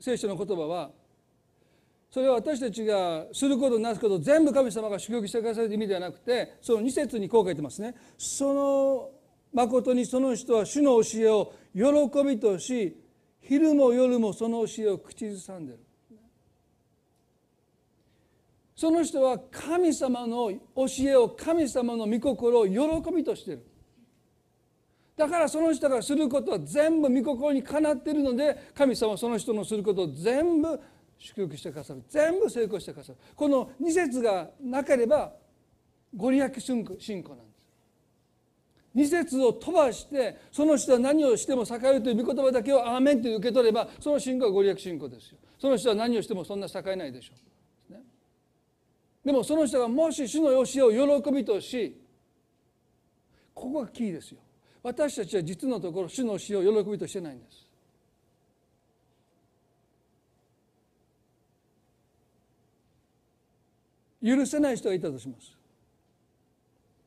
聖書の言葉はそれは私たちがすることなすこと全部神様が祝福してくださるという意味ではなくてその2節にこう書いてますね。その誠にその人は主の教えを喜びとし昼も夜もその教えを口ずさんでる。その人は神様の教えを神様の御心を喜びとしてる。だからその人がすることは全部御心にかなっているので神様はその人のすることを全部祝福してくださる。全部成功してくださる。この2節がなければご利益信仰なんです2節を飛ばしてその人は何をしても栄えるという御言葉だけを「アーメン」と受け取ればその信仰はご利益信仰ですよ。その人は何をしてもそんな栄えないでしょう、ね、でもその人がもし主の教えを喜びとしここがキーですよ。私たちは実のところ主の教えを喜びとしてないんです。許せない人がいたとします。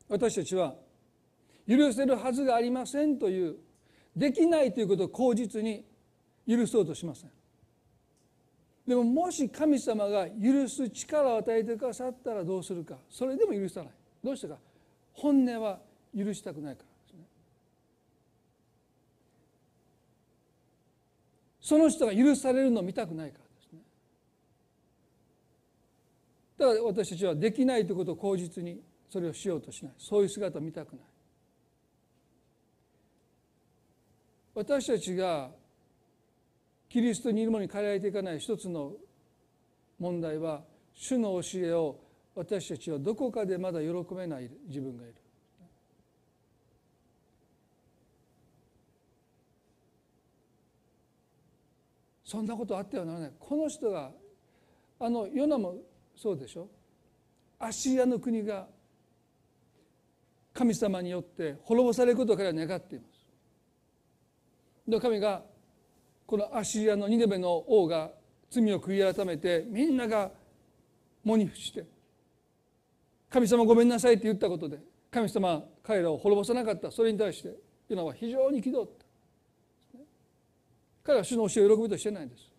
私たちは許せるはずがありませんというできないということを口実に許そうとしません。でももし神様が許す力を与えてくださったらどうするか。それでも許さない。どうしてか。本音は許したくないからですね。その人が許されるの見たくないからですね。だから私たちはできないということを口実にそれをしようとしない。そういう姿を見たくない。私たちがキリストにいるものに変えられていかない一つの問題は主の教えを私たちはどこかでまだ喜べない自分がいる。そんなことあってはならない。この人があのヨナもそうでしょ。アシリアの国が神様によって滅ぼされることから願っています。で神がこのアシリアのニネベの王が罪を悔い改めてみんなが喪に伏して神様ごめんなさいって言ったことで神様彼らを滅ぼさなかった。それに対してヨナは非常に憤った。彼は主の教えを喜びとしてないんです。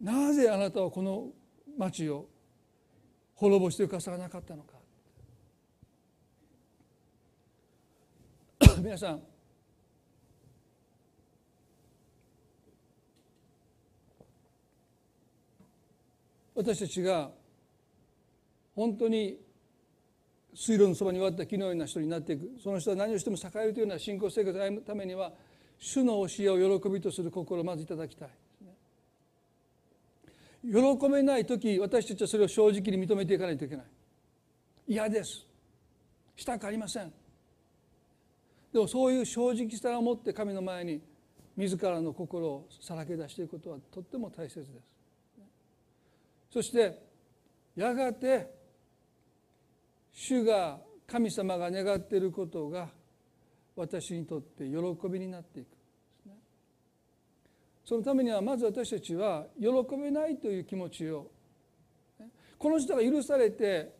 なぜあなたはこの町を滅ぼしてくださらなかったのか。皆さん。私たちが本当に水路のそばに割った木のような人になっていく。その人は何をしても栄えるというような信仰生活を歩むためには主の教えを喜びとする心をまずいただきたい。喜べない時私たちはそれを正直に認めていかないといけない。嫌です。したくありません。でもそういう正直さを持って神の前に自らの心をさらけ出していくことはとっても大切です。そしてやがて主が神様が願っていることが私にとって喜びになっていく。そのためにはまず私たちは喜べないという気持ちをこの人が許されて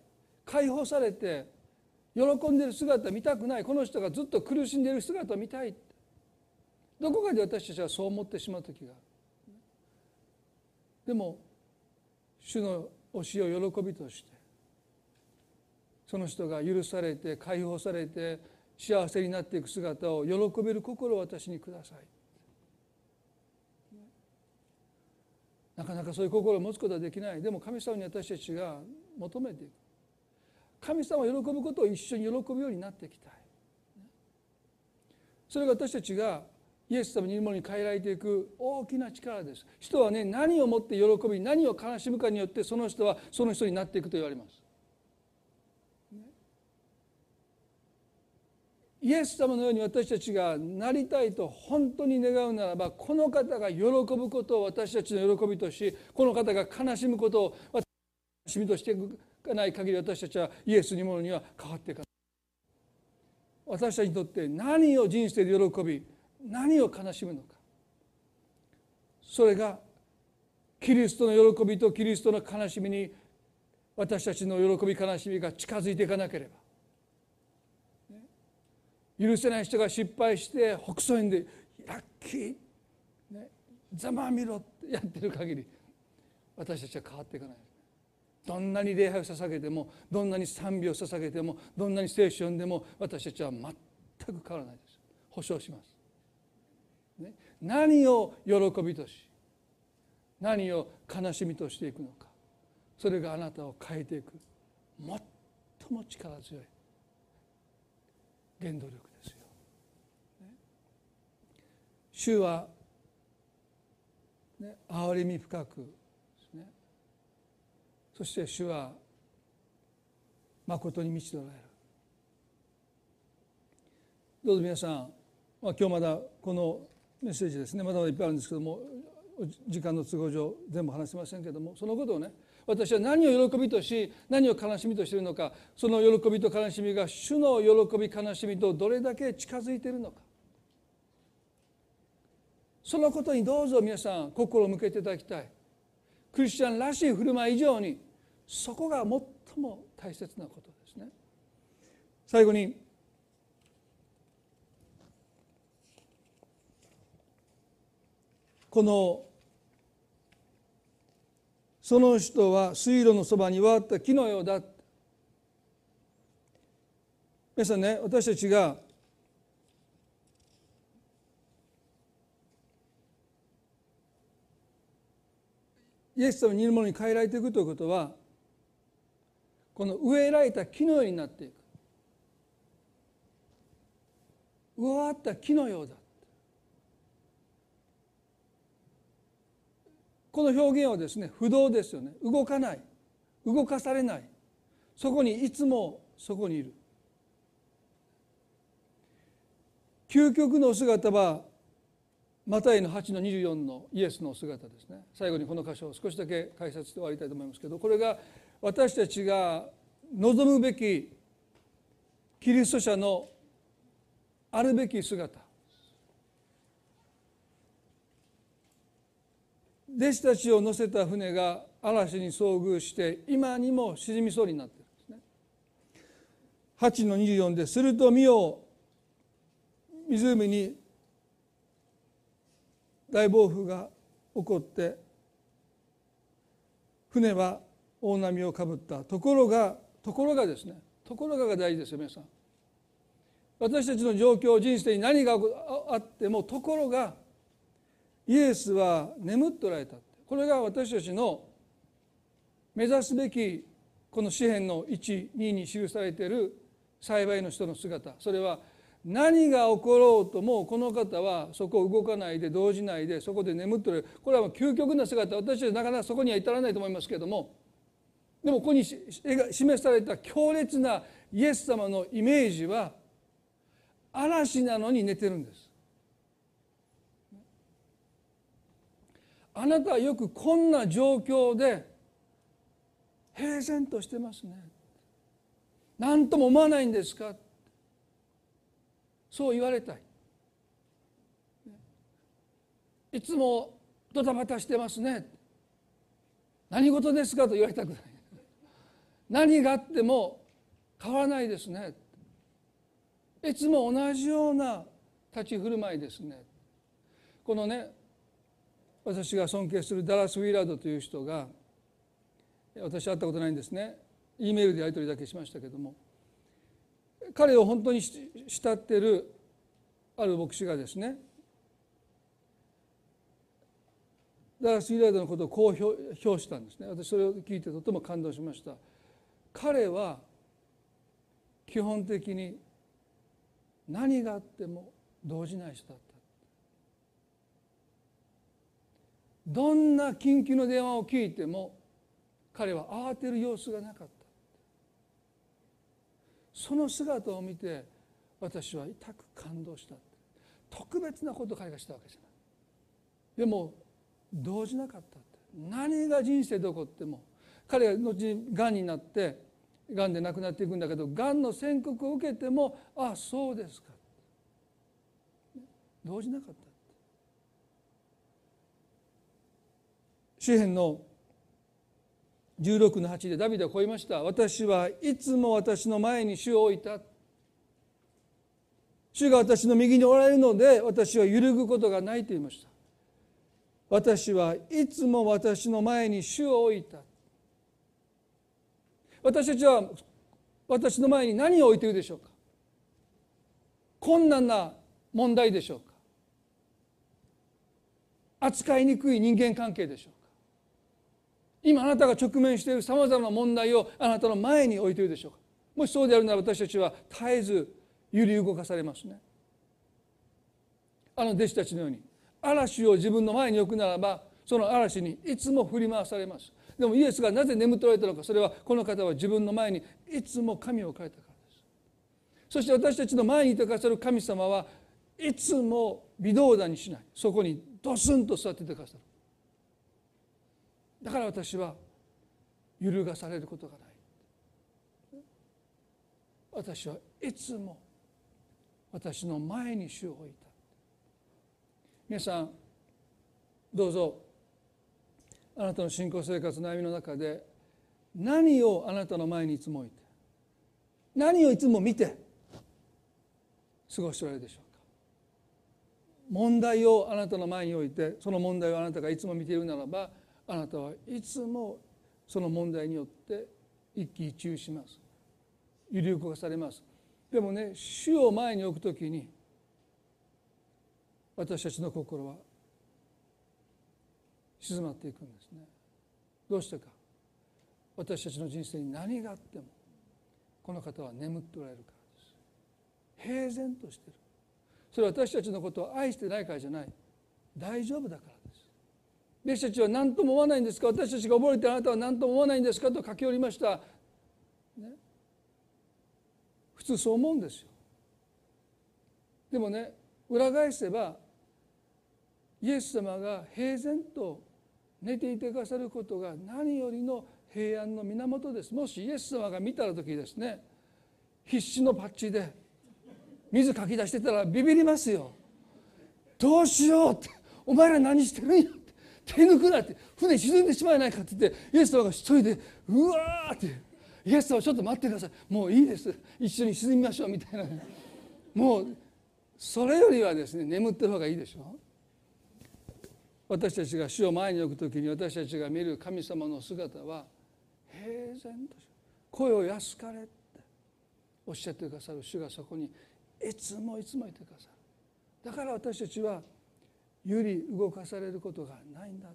解放されて喜んでる姿見たくない。この人がずっと苦しんでいる姿を見たい。どこかで私たちはそう思ってしまう時がある。でも主の教えを喜びとしてその人が許されて解放されて幸せになっていく姿を喜べる心を私にください。なかなかそういう心を持つことはできない。でも神様に私たちが求めていく。神様を喜ぶことを一緒に喜ぶようになっていきた。いそれが私たちがイエス様にいるものに変えられていく大きな力です。人はね何をもって喜び何を悲しむかによってその人はその人になっていくと言われます。イエス様のように私たちがなりたいと本当に願うならばこの方が喜ぶことを私たちの喜びとしこの方が悲しむことを私たちの悲しみとしていくかない限り私たちはイエスにものには変わっていかない。私たちにとって何を人生で喜び何を悲しむのか。それがキリストの喜びとキリストの悲しみに私たちの喜び悲しみが近づいていかなければ。許せない人が失敗して北総園で「ラッキー」「ざまあみろ」ってやってる限り私たちは変わっていかない。どんなに礼拝を捧げてもどんなに賛美を捧げてもどんなに聖書を読んでも私たちは全く変わらないです。保証します、ね、何を喜びとし何を悲しみとしていくのかそれがあなたを変えていく最も力強い原動力ですよ。主は、ね、憐れみ深くそして主は誠に満ちておられる。どうぞ皆さん、まあ、今日まだこのメッセージですね。まだまだいっぱいあるんですけども時間の都合上全部話せませんけどもそのことをね私は何を喜びとし何を悲しみとしているのかその喜びと悲しみが主の喜び悲しみとどれだけ近づいているのか。そのことにどうぞ皆さん心を向けていただきたい。クリスチャンらしい振る舞い以上にそこが最も大切なことですね。最後にこのその人は水路のそばにわった木のようだ。皆さんね私たちがイエス様にいるものに変えられていくということはこの植えられた木のようになっていく。植わった木のようだ。この表現はですね不動ですよね。動かない。動かされない。そこにいつもそこにいる。究極の姿はマタイの8の24のイエスの姿ですね。最後にこの箇所を少しだけ解説して終わりたいと思いますけどこれが私たちが望むべきキリスト者のあるべき姿。弟子たちを乗せた船が嵐に遭遇して今にも沈みそうになってるんですね。8の24ですると見よ湖に大暴風が起こって船は大波をかぶった。ところがところがですねところがが大事ですよ皆さん。私たちの状況人生に何があってもところがイエスは眠っておられたこれが私たちの目指すべきこの詩篇の12に記されている幸いの人の姿。それは何が起ころうともこの方はそこを動かないで動じないでそこで眠っておるこれは究極な姿私たちなかなかそこには至らないと思いますけれどもでもここに示された強烈なイエス様のイメージは嵐なのに寝てるんですあなたはよくこんな状況で平然としてますね何とも思わないんですかそう言われたい。いつもドタバタしてますね。何事ですかと言われたくない。何があっても変わらないですね。いつも同じような立ち振る舞いですね。このね私が尊敬するダラス・ウィラードという人が私会ったことないんですね。E メールでやり取りだけしましたけども。彼を本当に慕ってるある牧師がですねダラス・ウィーラードのことをこう評したんですね。私それを聞いてとても感動しました。彼は基本的に何があっても動じない人だった。どんな緊急の電話を聞いても彼は慌てる様子がなかった。その姿を見て私は痛く感動した特別なことを彼がしたわけじゃないでも動じなかった何が人生で起こっても彼が後にがんになってがんで亡くなっていくんだけどがんの宣告を受けてもああそうですか動じなかった詩篇の16の8でダビデはこう言いました。私はいつも私の前に主を置いた。主が私の右におられるので私は揺るぐことがないと言いました。私はいつも私の前に主を置いた。私たちは私の前に何を置いているでしょうか。困難な問題でしょうか。扱いにくい人間関係でしょう今あなたが直面しているさまざまな問題をあなたの前に置いているでしょうか。もしそうであるなら私たちは絶えず揺り動かされますね。あの弟子たちのように嵐を自分の前に置くならばその嵐にいつも振り回されます。でもイエスがなぜ眠っておられたのかそれはこの方は自分の前にいつも神を置かれたからです。そして私たちの前にいてくださる神様はいつも微動だにしない。そこにドスンと座っててくださる。だから私は揺るがされることがない。私はいつも私の前に主を置いた皆さんどうぞあなたの信仰生活悩みの中で何をあなたの前にいつも置いて何をいつも見て過ごしておられるでしょうか。問題をあなたの前に置いてその問題をあなたがいつも見ているならばあなたはいつもその問題によって一喜一憂します。揺り動かされます。でもね主を前に置くときに私たちの心は静まっていくんですね。どうしてか。私たちの人生に何があってもこの方は眠っておられるからです。平然としている。それは私たちのことを愛してないからじゃない。大丈夫だから。弟子たちは何とも思わないんですか？私たちが溺れてあなたは何とも思わないんですか？と書きおりました、ね、普通そう思うんですよ。でもね裏返せばイエス様が平然と寝ていてくださることが何よりの平安の源です。もしイエス様が見た時ですね必死のパッチで水かき出してたらビビりますよ。どうしようってお前ら何してるんや？手抜くなって船沈んでしまえないかって言ってイエス様が一人でうわーってイエス様ちょっと待ってください。もういいです。一緒に沈みましょうみたいな。もうそれよりはですね眠ってる方がいいでしょ。私たちが主を前に置く時に私たちが見る神様の姿は平然と声を安かれっておっしゃってくださる主がそこにいつもいつもいてくださる。だから私たちは揺り動かされることがないんだ。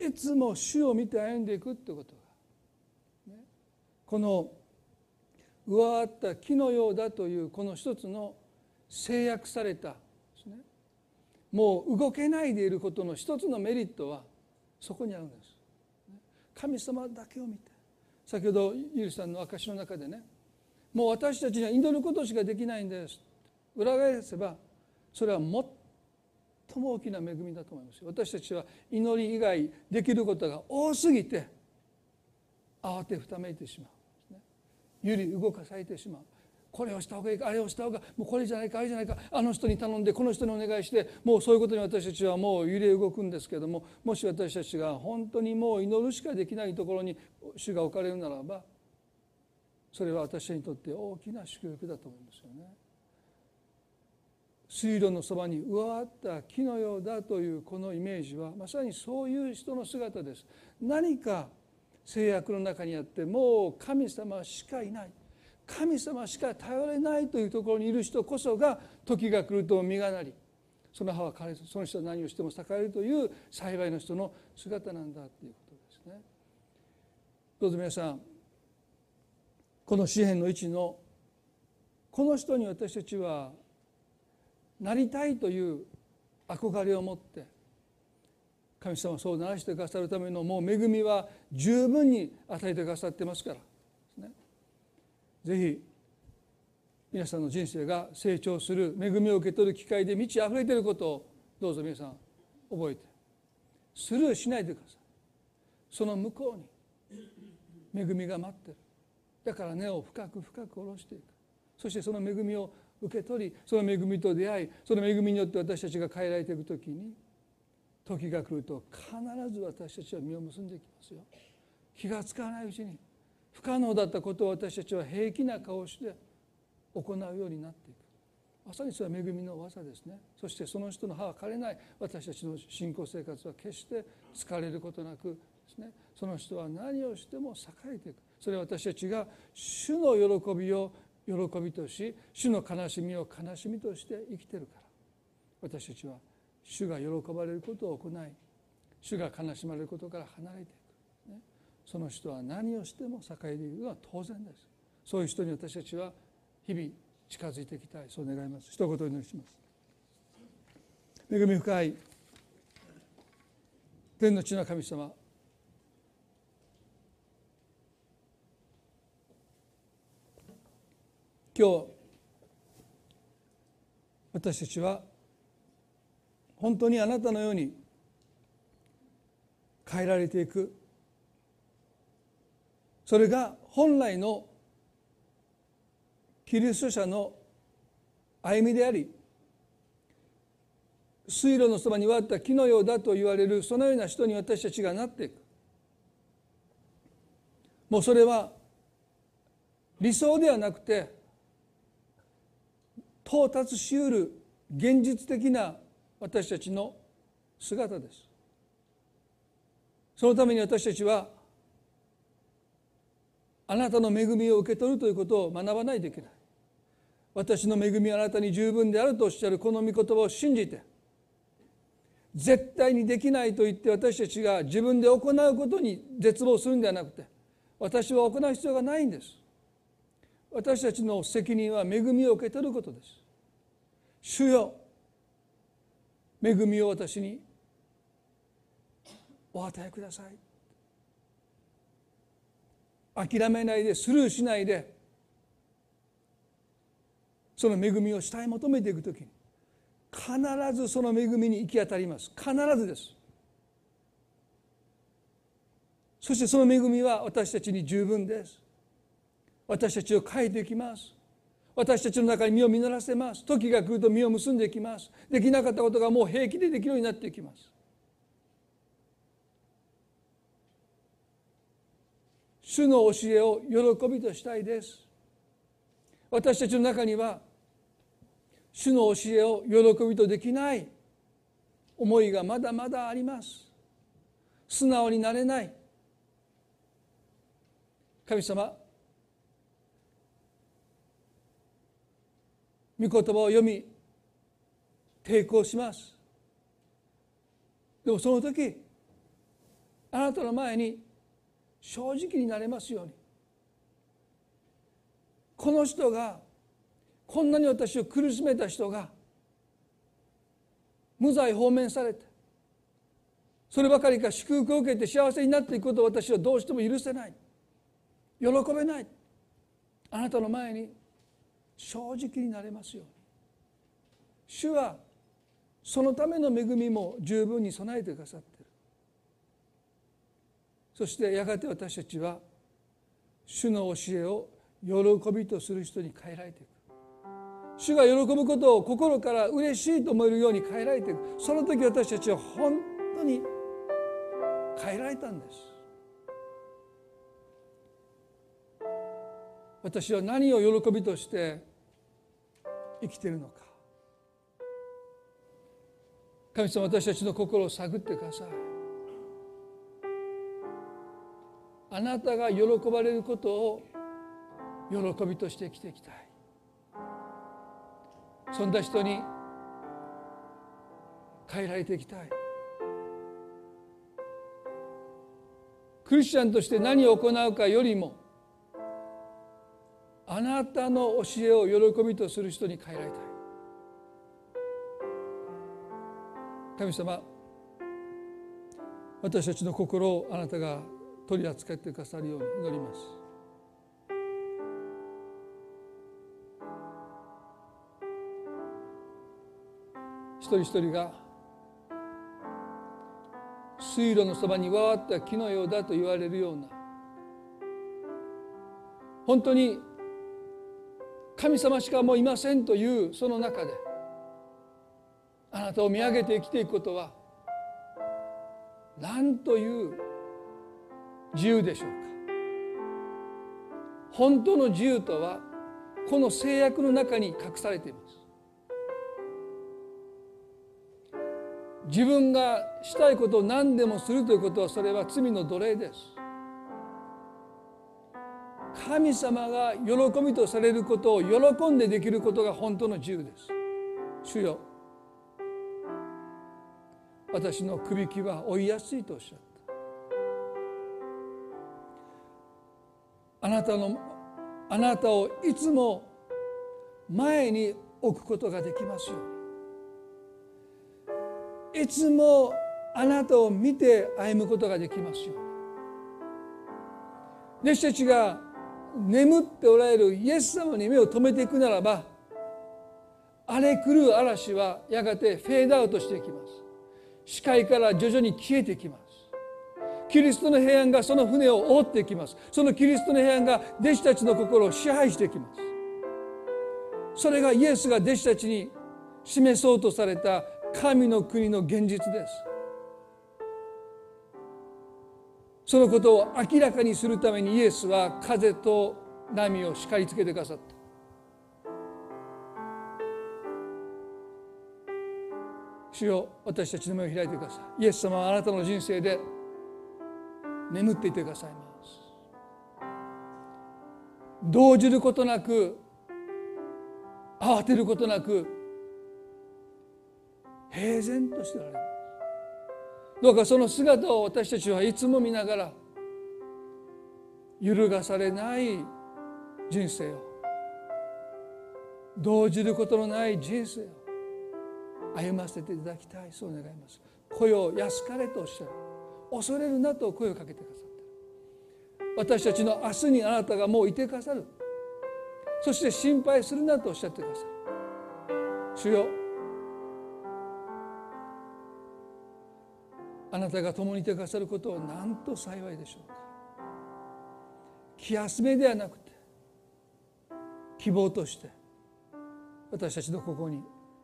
いつも主を見て歩んでいくってことが、ね、この上あった木のようだというこの一つの制約された。もう動けないでいることの一つのメリットはそこにあるんです。神様だけを見て。先ほどゆりさんの証の中でね。もう私たちには祈ることしかできないんです。裏返せばそれは最も大きな恵みだと思います私たちは祈り以外できることが多すぎて慌てふためいてしまう揺り動かされてしまう。これをした方がいいかあれをした方がもうこれじゃないかあれじゃないかあの人に頼んでこの人にお願いしてもうそういうことに私たちはもう揺れ動くんですけどももし私たちが本当にもう祈るしかできないところに主が置かれるならばそれは私にとって大きな祝福だと思いますよね。水路のそばに上あった木のようだというこのイメージはまさにそういう人の姿です。何か制約の中にあってもう神様しかいない神様しか頼れないというところにいる人こそが時が来ると実がなりその葉は枯れずその人は何をしても栄えるという幸いの人の姿なんだということですね。どうぞ皆さんこの詩篇の位置のこの人に私たちはなりたいという憧れを持って神様はそうならしてくださるためのもう恵みは十分に与えてくださってますから。ぜひ皆さんの人生が成長する恵みを受け取る機会で満ち溢れていることをどうぞ皆さん覚えて。スルーしないでください。その向こうに恵みが待ってる。だから根を深く深く下ろしていく。そしてその恵みを受け取りその恵みと出会いその恵みによって私たちが変えられていく時に時が来ると必ず私たちは実を結んでいきますよ。気が付かないうちに不可能だったことを私たちは平気な顔して行うようになっていく。まさにそれは恵みの技ですね。そしてその人の歯は枯れない。私たちの信仰生活は決して疲れることなくですね。その人は何をしても栄えていく。それは私たちが主の喜びを喜びとし主の悲しみを悲しみとして生きてるから。私たちは主が喜ばれることを行い主が悲しまれることから離れていく。その人は何をしても栄えているのは当然です。そういう人に私たちは日々近づいていきたい。そう願います。一言お祈りします。恵み深い天の地の神様今日私たちは本当にあなたのように変えられていく。それが本来のキリスト者の歩みであり水路のそばに割った木のようだと言われるそのような人に私たちがなっていく。もうそれは理想ではなくて到達しうる現実的な私たちの姿です。そのために私たちはあなたの恵みを受け取るということを学ばないといけない。私の恵みはあなたに十分であるとおっしゃるこの御言葉を信じて絶対にできないと言って私たちが自分で行うことに絶望するんではなくて私は行う必要がないんです。私たちの責任は恵みを受け取ることです。主よ恵みを私にお与えください。諦めないでスルーしないでその恵みを慕い求めていく時に必ずその恵みに行き当たります。必ずです。そしてその恵みは私たちに十分です。私たちを変えていきます。私たちの中に身を実らせます。時が来ると実を結んでいきます。できなかったことがもう平気でできるようになっていきます。主の教えを喜びとしたいです。私たちの中には主の教えを喜びとできない思いがまだまだあります。素直になれない。神様御言葉を読み抵抗します。でもその時あなたの前に正直になれますように。この人がこんなに私を苦しめた人が無罪放免されてそればかりか祝福を受けて幸せになっていくことを私はどうしても許せない。喜べない。あなたの前に正直になれますように。主はそのための恵みも十分に備えてくださっている。そしてやがて私たちは主の教えを喜びとする人に変えられていく。主が喜ぶことを心から嬉しいと思えるように変えられていく。その時私たちは本当に変えられたんです。私は何を喜びとして生きてるのか。神様私たちの心を探ってください。あなたが喜ばれることを喜びとして生きていきたい。そんな人に変えられていきたい。クリスチャンとして何を行うかよりもあなたの教えを喜びとする人に変えられたい。神様私たちの心をあなたが取り扱ってくださるように祈ります。一人一人が水路のそばにわーった木のようだと言われるような本当に神様しかもういませんというその中であなたを見上げて生きていくことは何という自由でしょうか。本当の自由とはこの制約の中に隠されています。自分がしたいことを何でもするということはそれは罪の奴隷です。神様が喜びとされることを喜んでできることが本当の自由です。主よ私のくびきは追いやすいとおっしゃった。あなたのあなたをいつも前に置くことができますように。いつもあなたを見て歩むことができますように。弟子たちが眠っておられるイエス様に目を留めていくならば荒れ狂う嵐はやがてフェードアウトしていきます。視界から徐々に消えていきます。キリストの平安がその船を覆っていきます。そのキリストの平安が弟子たちの心を支配していきます。それがイエスが弟子たちに示そうとされた神の国の現実です。そのことを明らかにするためにイエスは風と波を叱りつけてくださった。主よ私たちの目を開いてください。イエス様はあなたの人生で眠っていてくださいます。動じることなく慌てることなく平然としておられます。どうかその姿を私たちはいつも見ながら揺るがされない人生を動じることのない人生を歩ませていただきたいそう願います。声を安かれとおっしゃる。恐れるなと声をかけてくださって私たちの明日にあなたがもういてくださる。そして心配するなとおっしゃってくださる。主よあなたが共にいてくださることをなんと幸いでしょうか。気休めではなくて希望として私たちのここに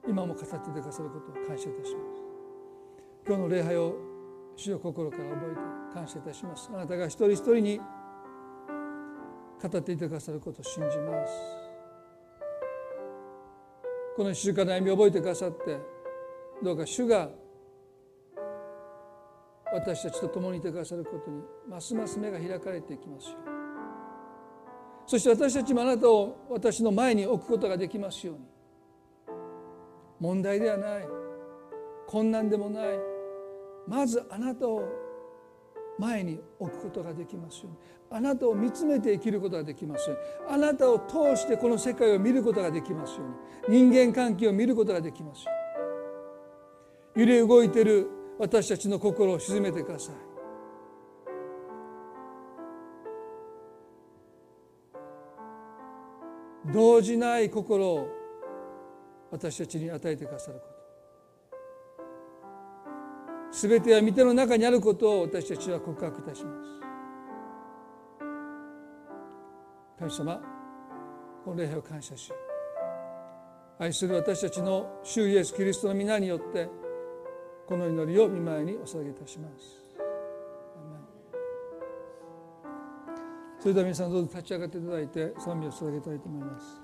今も語っていてくださることを感謝いたします。今日の礼拝を主よ心から覚えて感謝いたします。あなたが一人一人に語っていてくださることを信じます。この1週間の歩みを覚えてくださってどうか主が私たちと共にいてくださることにますます目が開かれていきますよそして私たちもあなたを私の前に置くことができますように。問題ではない。困難でもない。まずあなたを前に置くことができますように。あなたを見つめて生きることができますように。あなたを通してこの世界を見ることができますように。人間関係を見ることができますように。揺れ動いている私たちの心を静めてください。動じない心を私たちに与えてくださること。すべては御手の中にあることを私たちは告白いたします。神様この礼拝を感謝し愛する私たちの主イエス・キリストの皆によってこの祈りを見前にお捧げいたします。それでは皆さんどうぞ立ち上がっていただいて賛美を捧げたいと思います「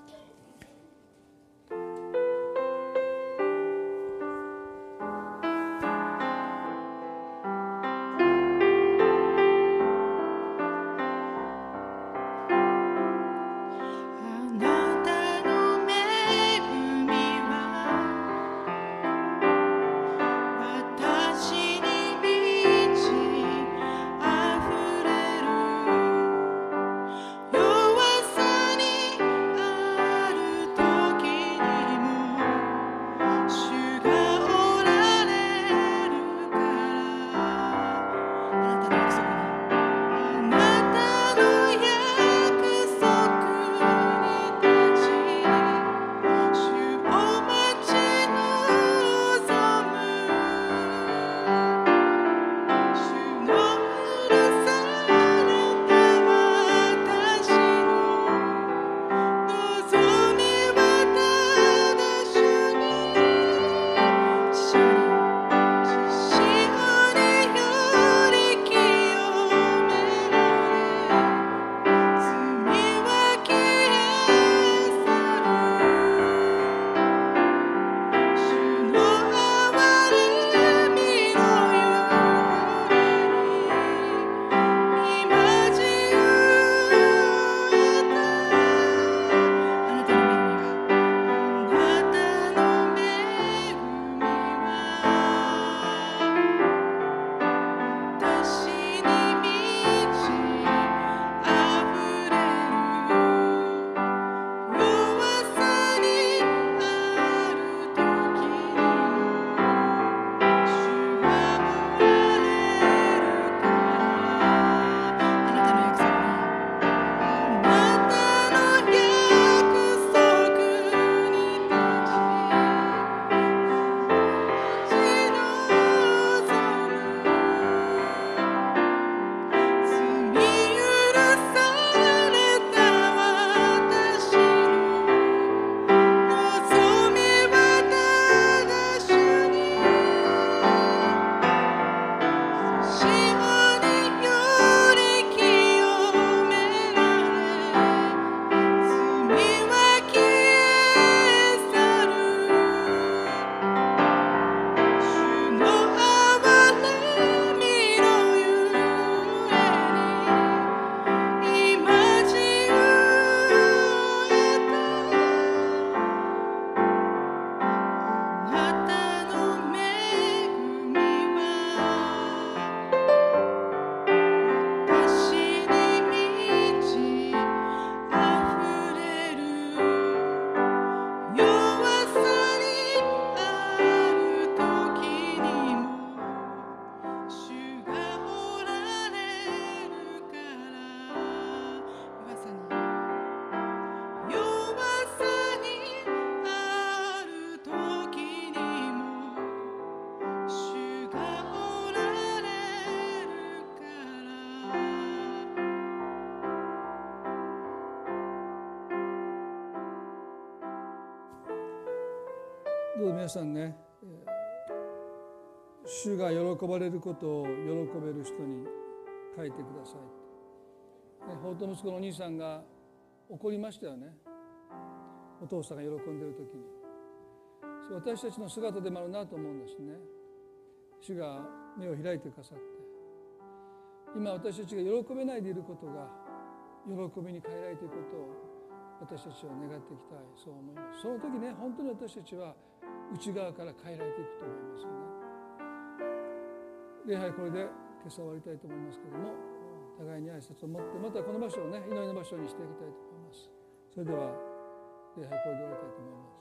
さんね、主が喜ばれることを喜べる人に書いてください、ね、法と息子のお兄さんが怒りましたよね。お父さんが喜んでる時に。私たちの姿でもあるなと思うんですね。主が目を開いてくださって。今私たちが喜べないでいることが喜びに変えられていくことを私たちは願っていきたい。そう思います。その時ね本当に私たちは内側から変えられていくと思いますよね。礼拝これで今朝終わりたいと思いますけれども互いに挨拶を持ってまたこの場所をね祈りの場所にしていきたいと思います。それでは礼拝これで終わりたいと思います。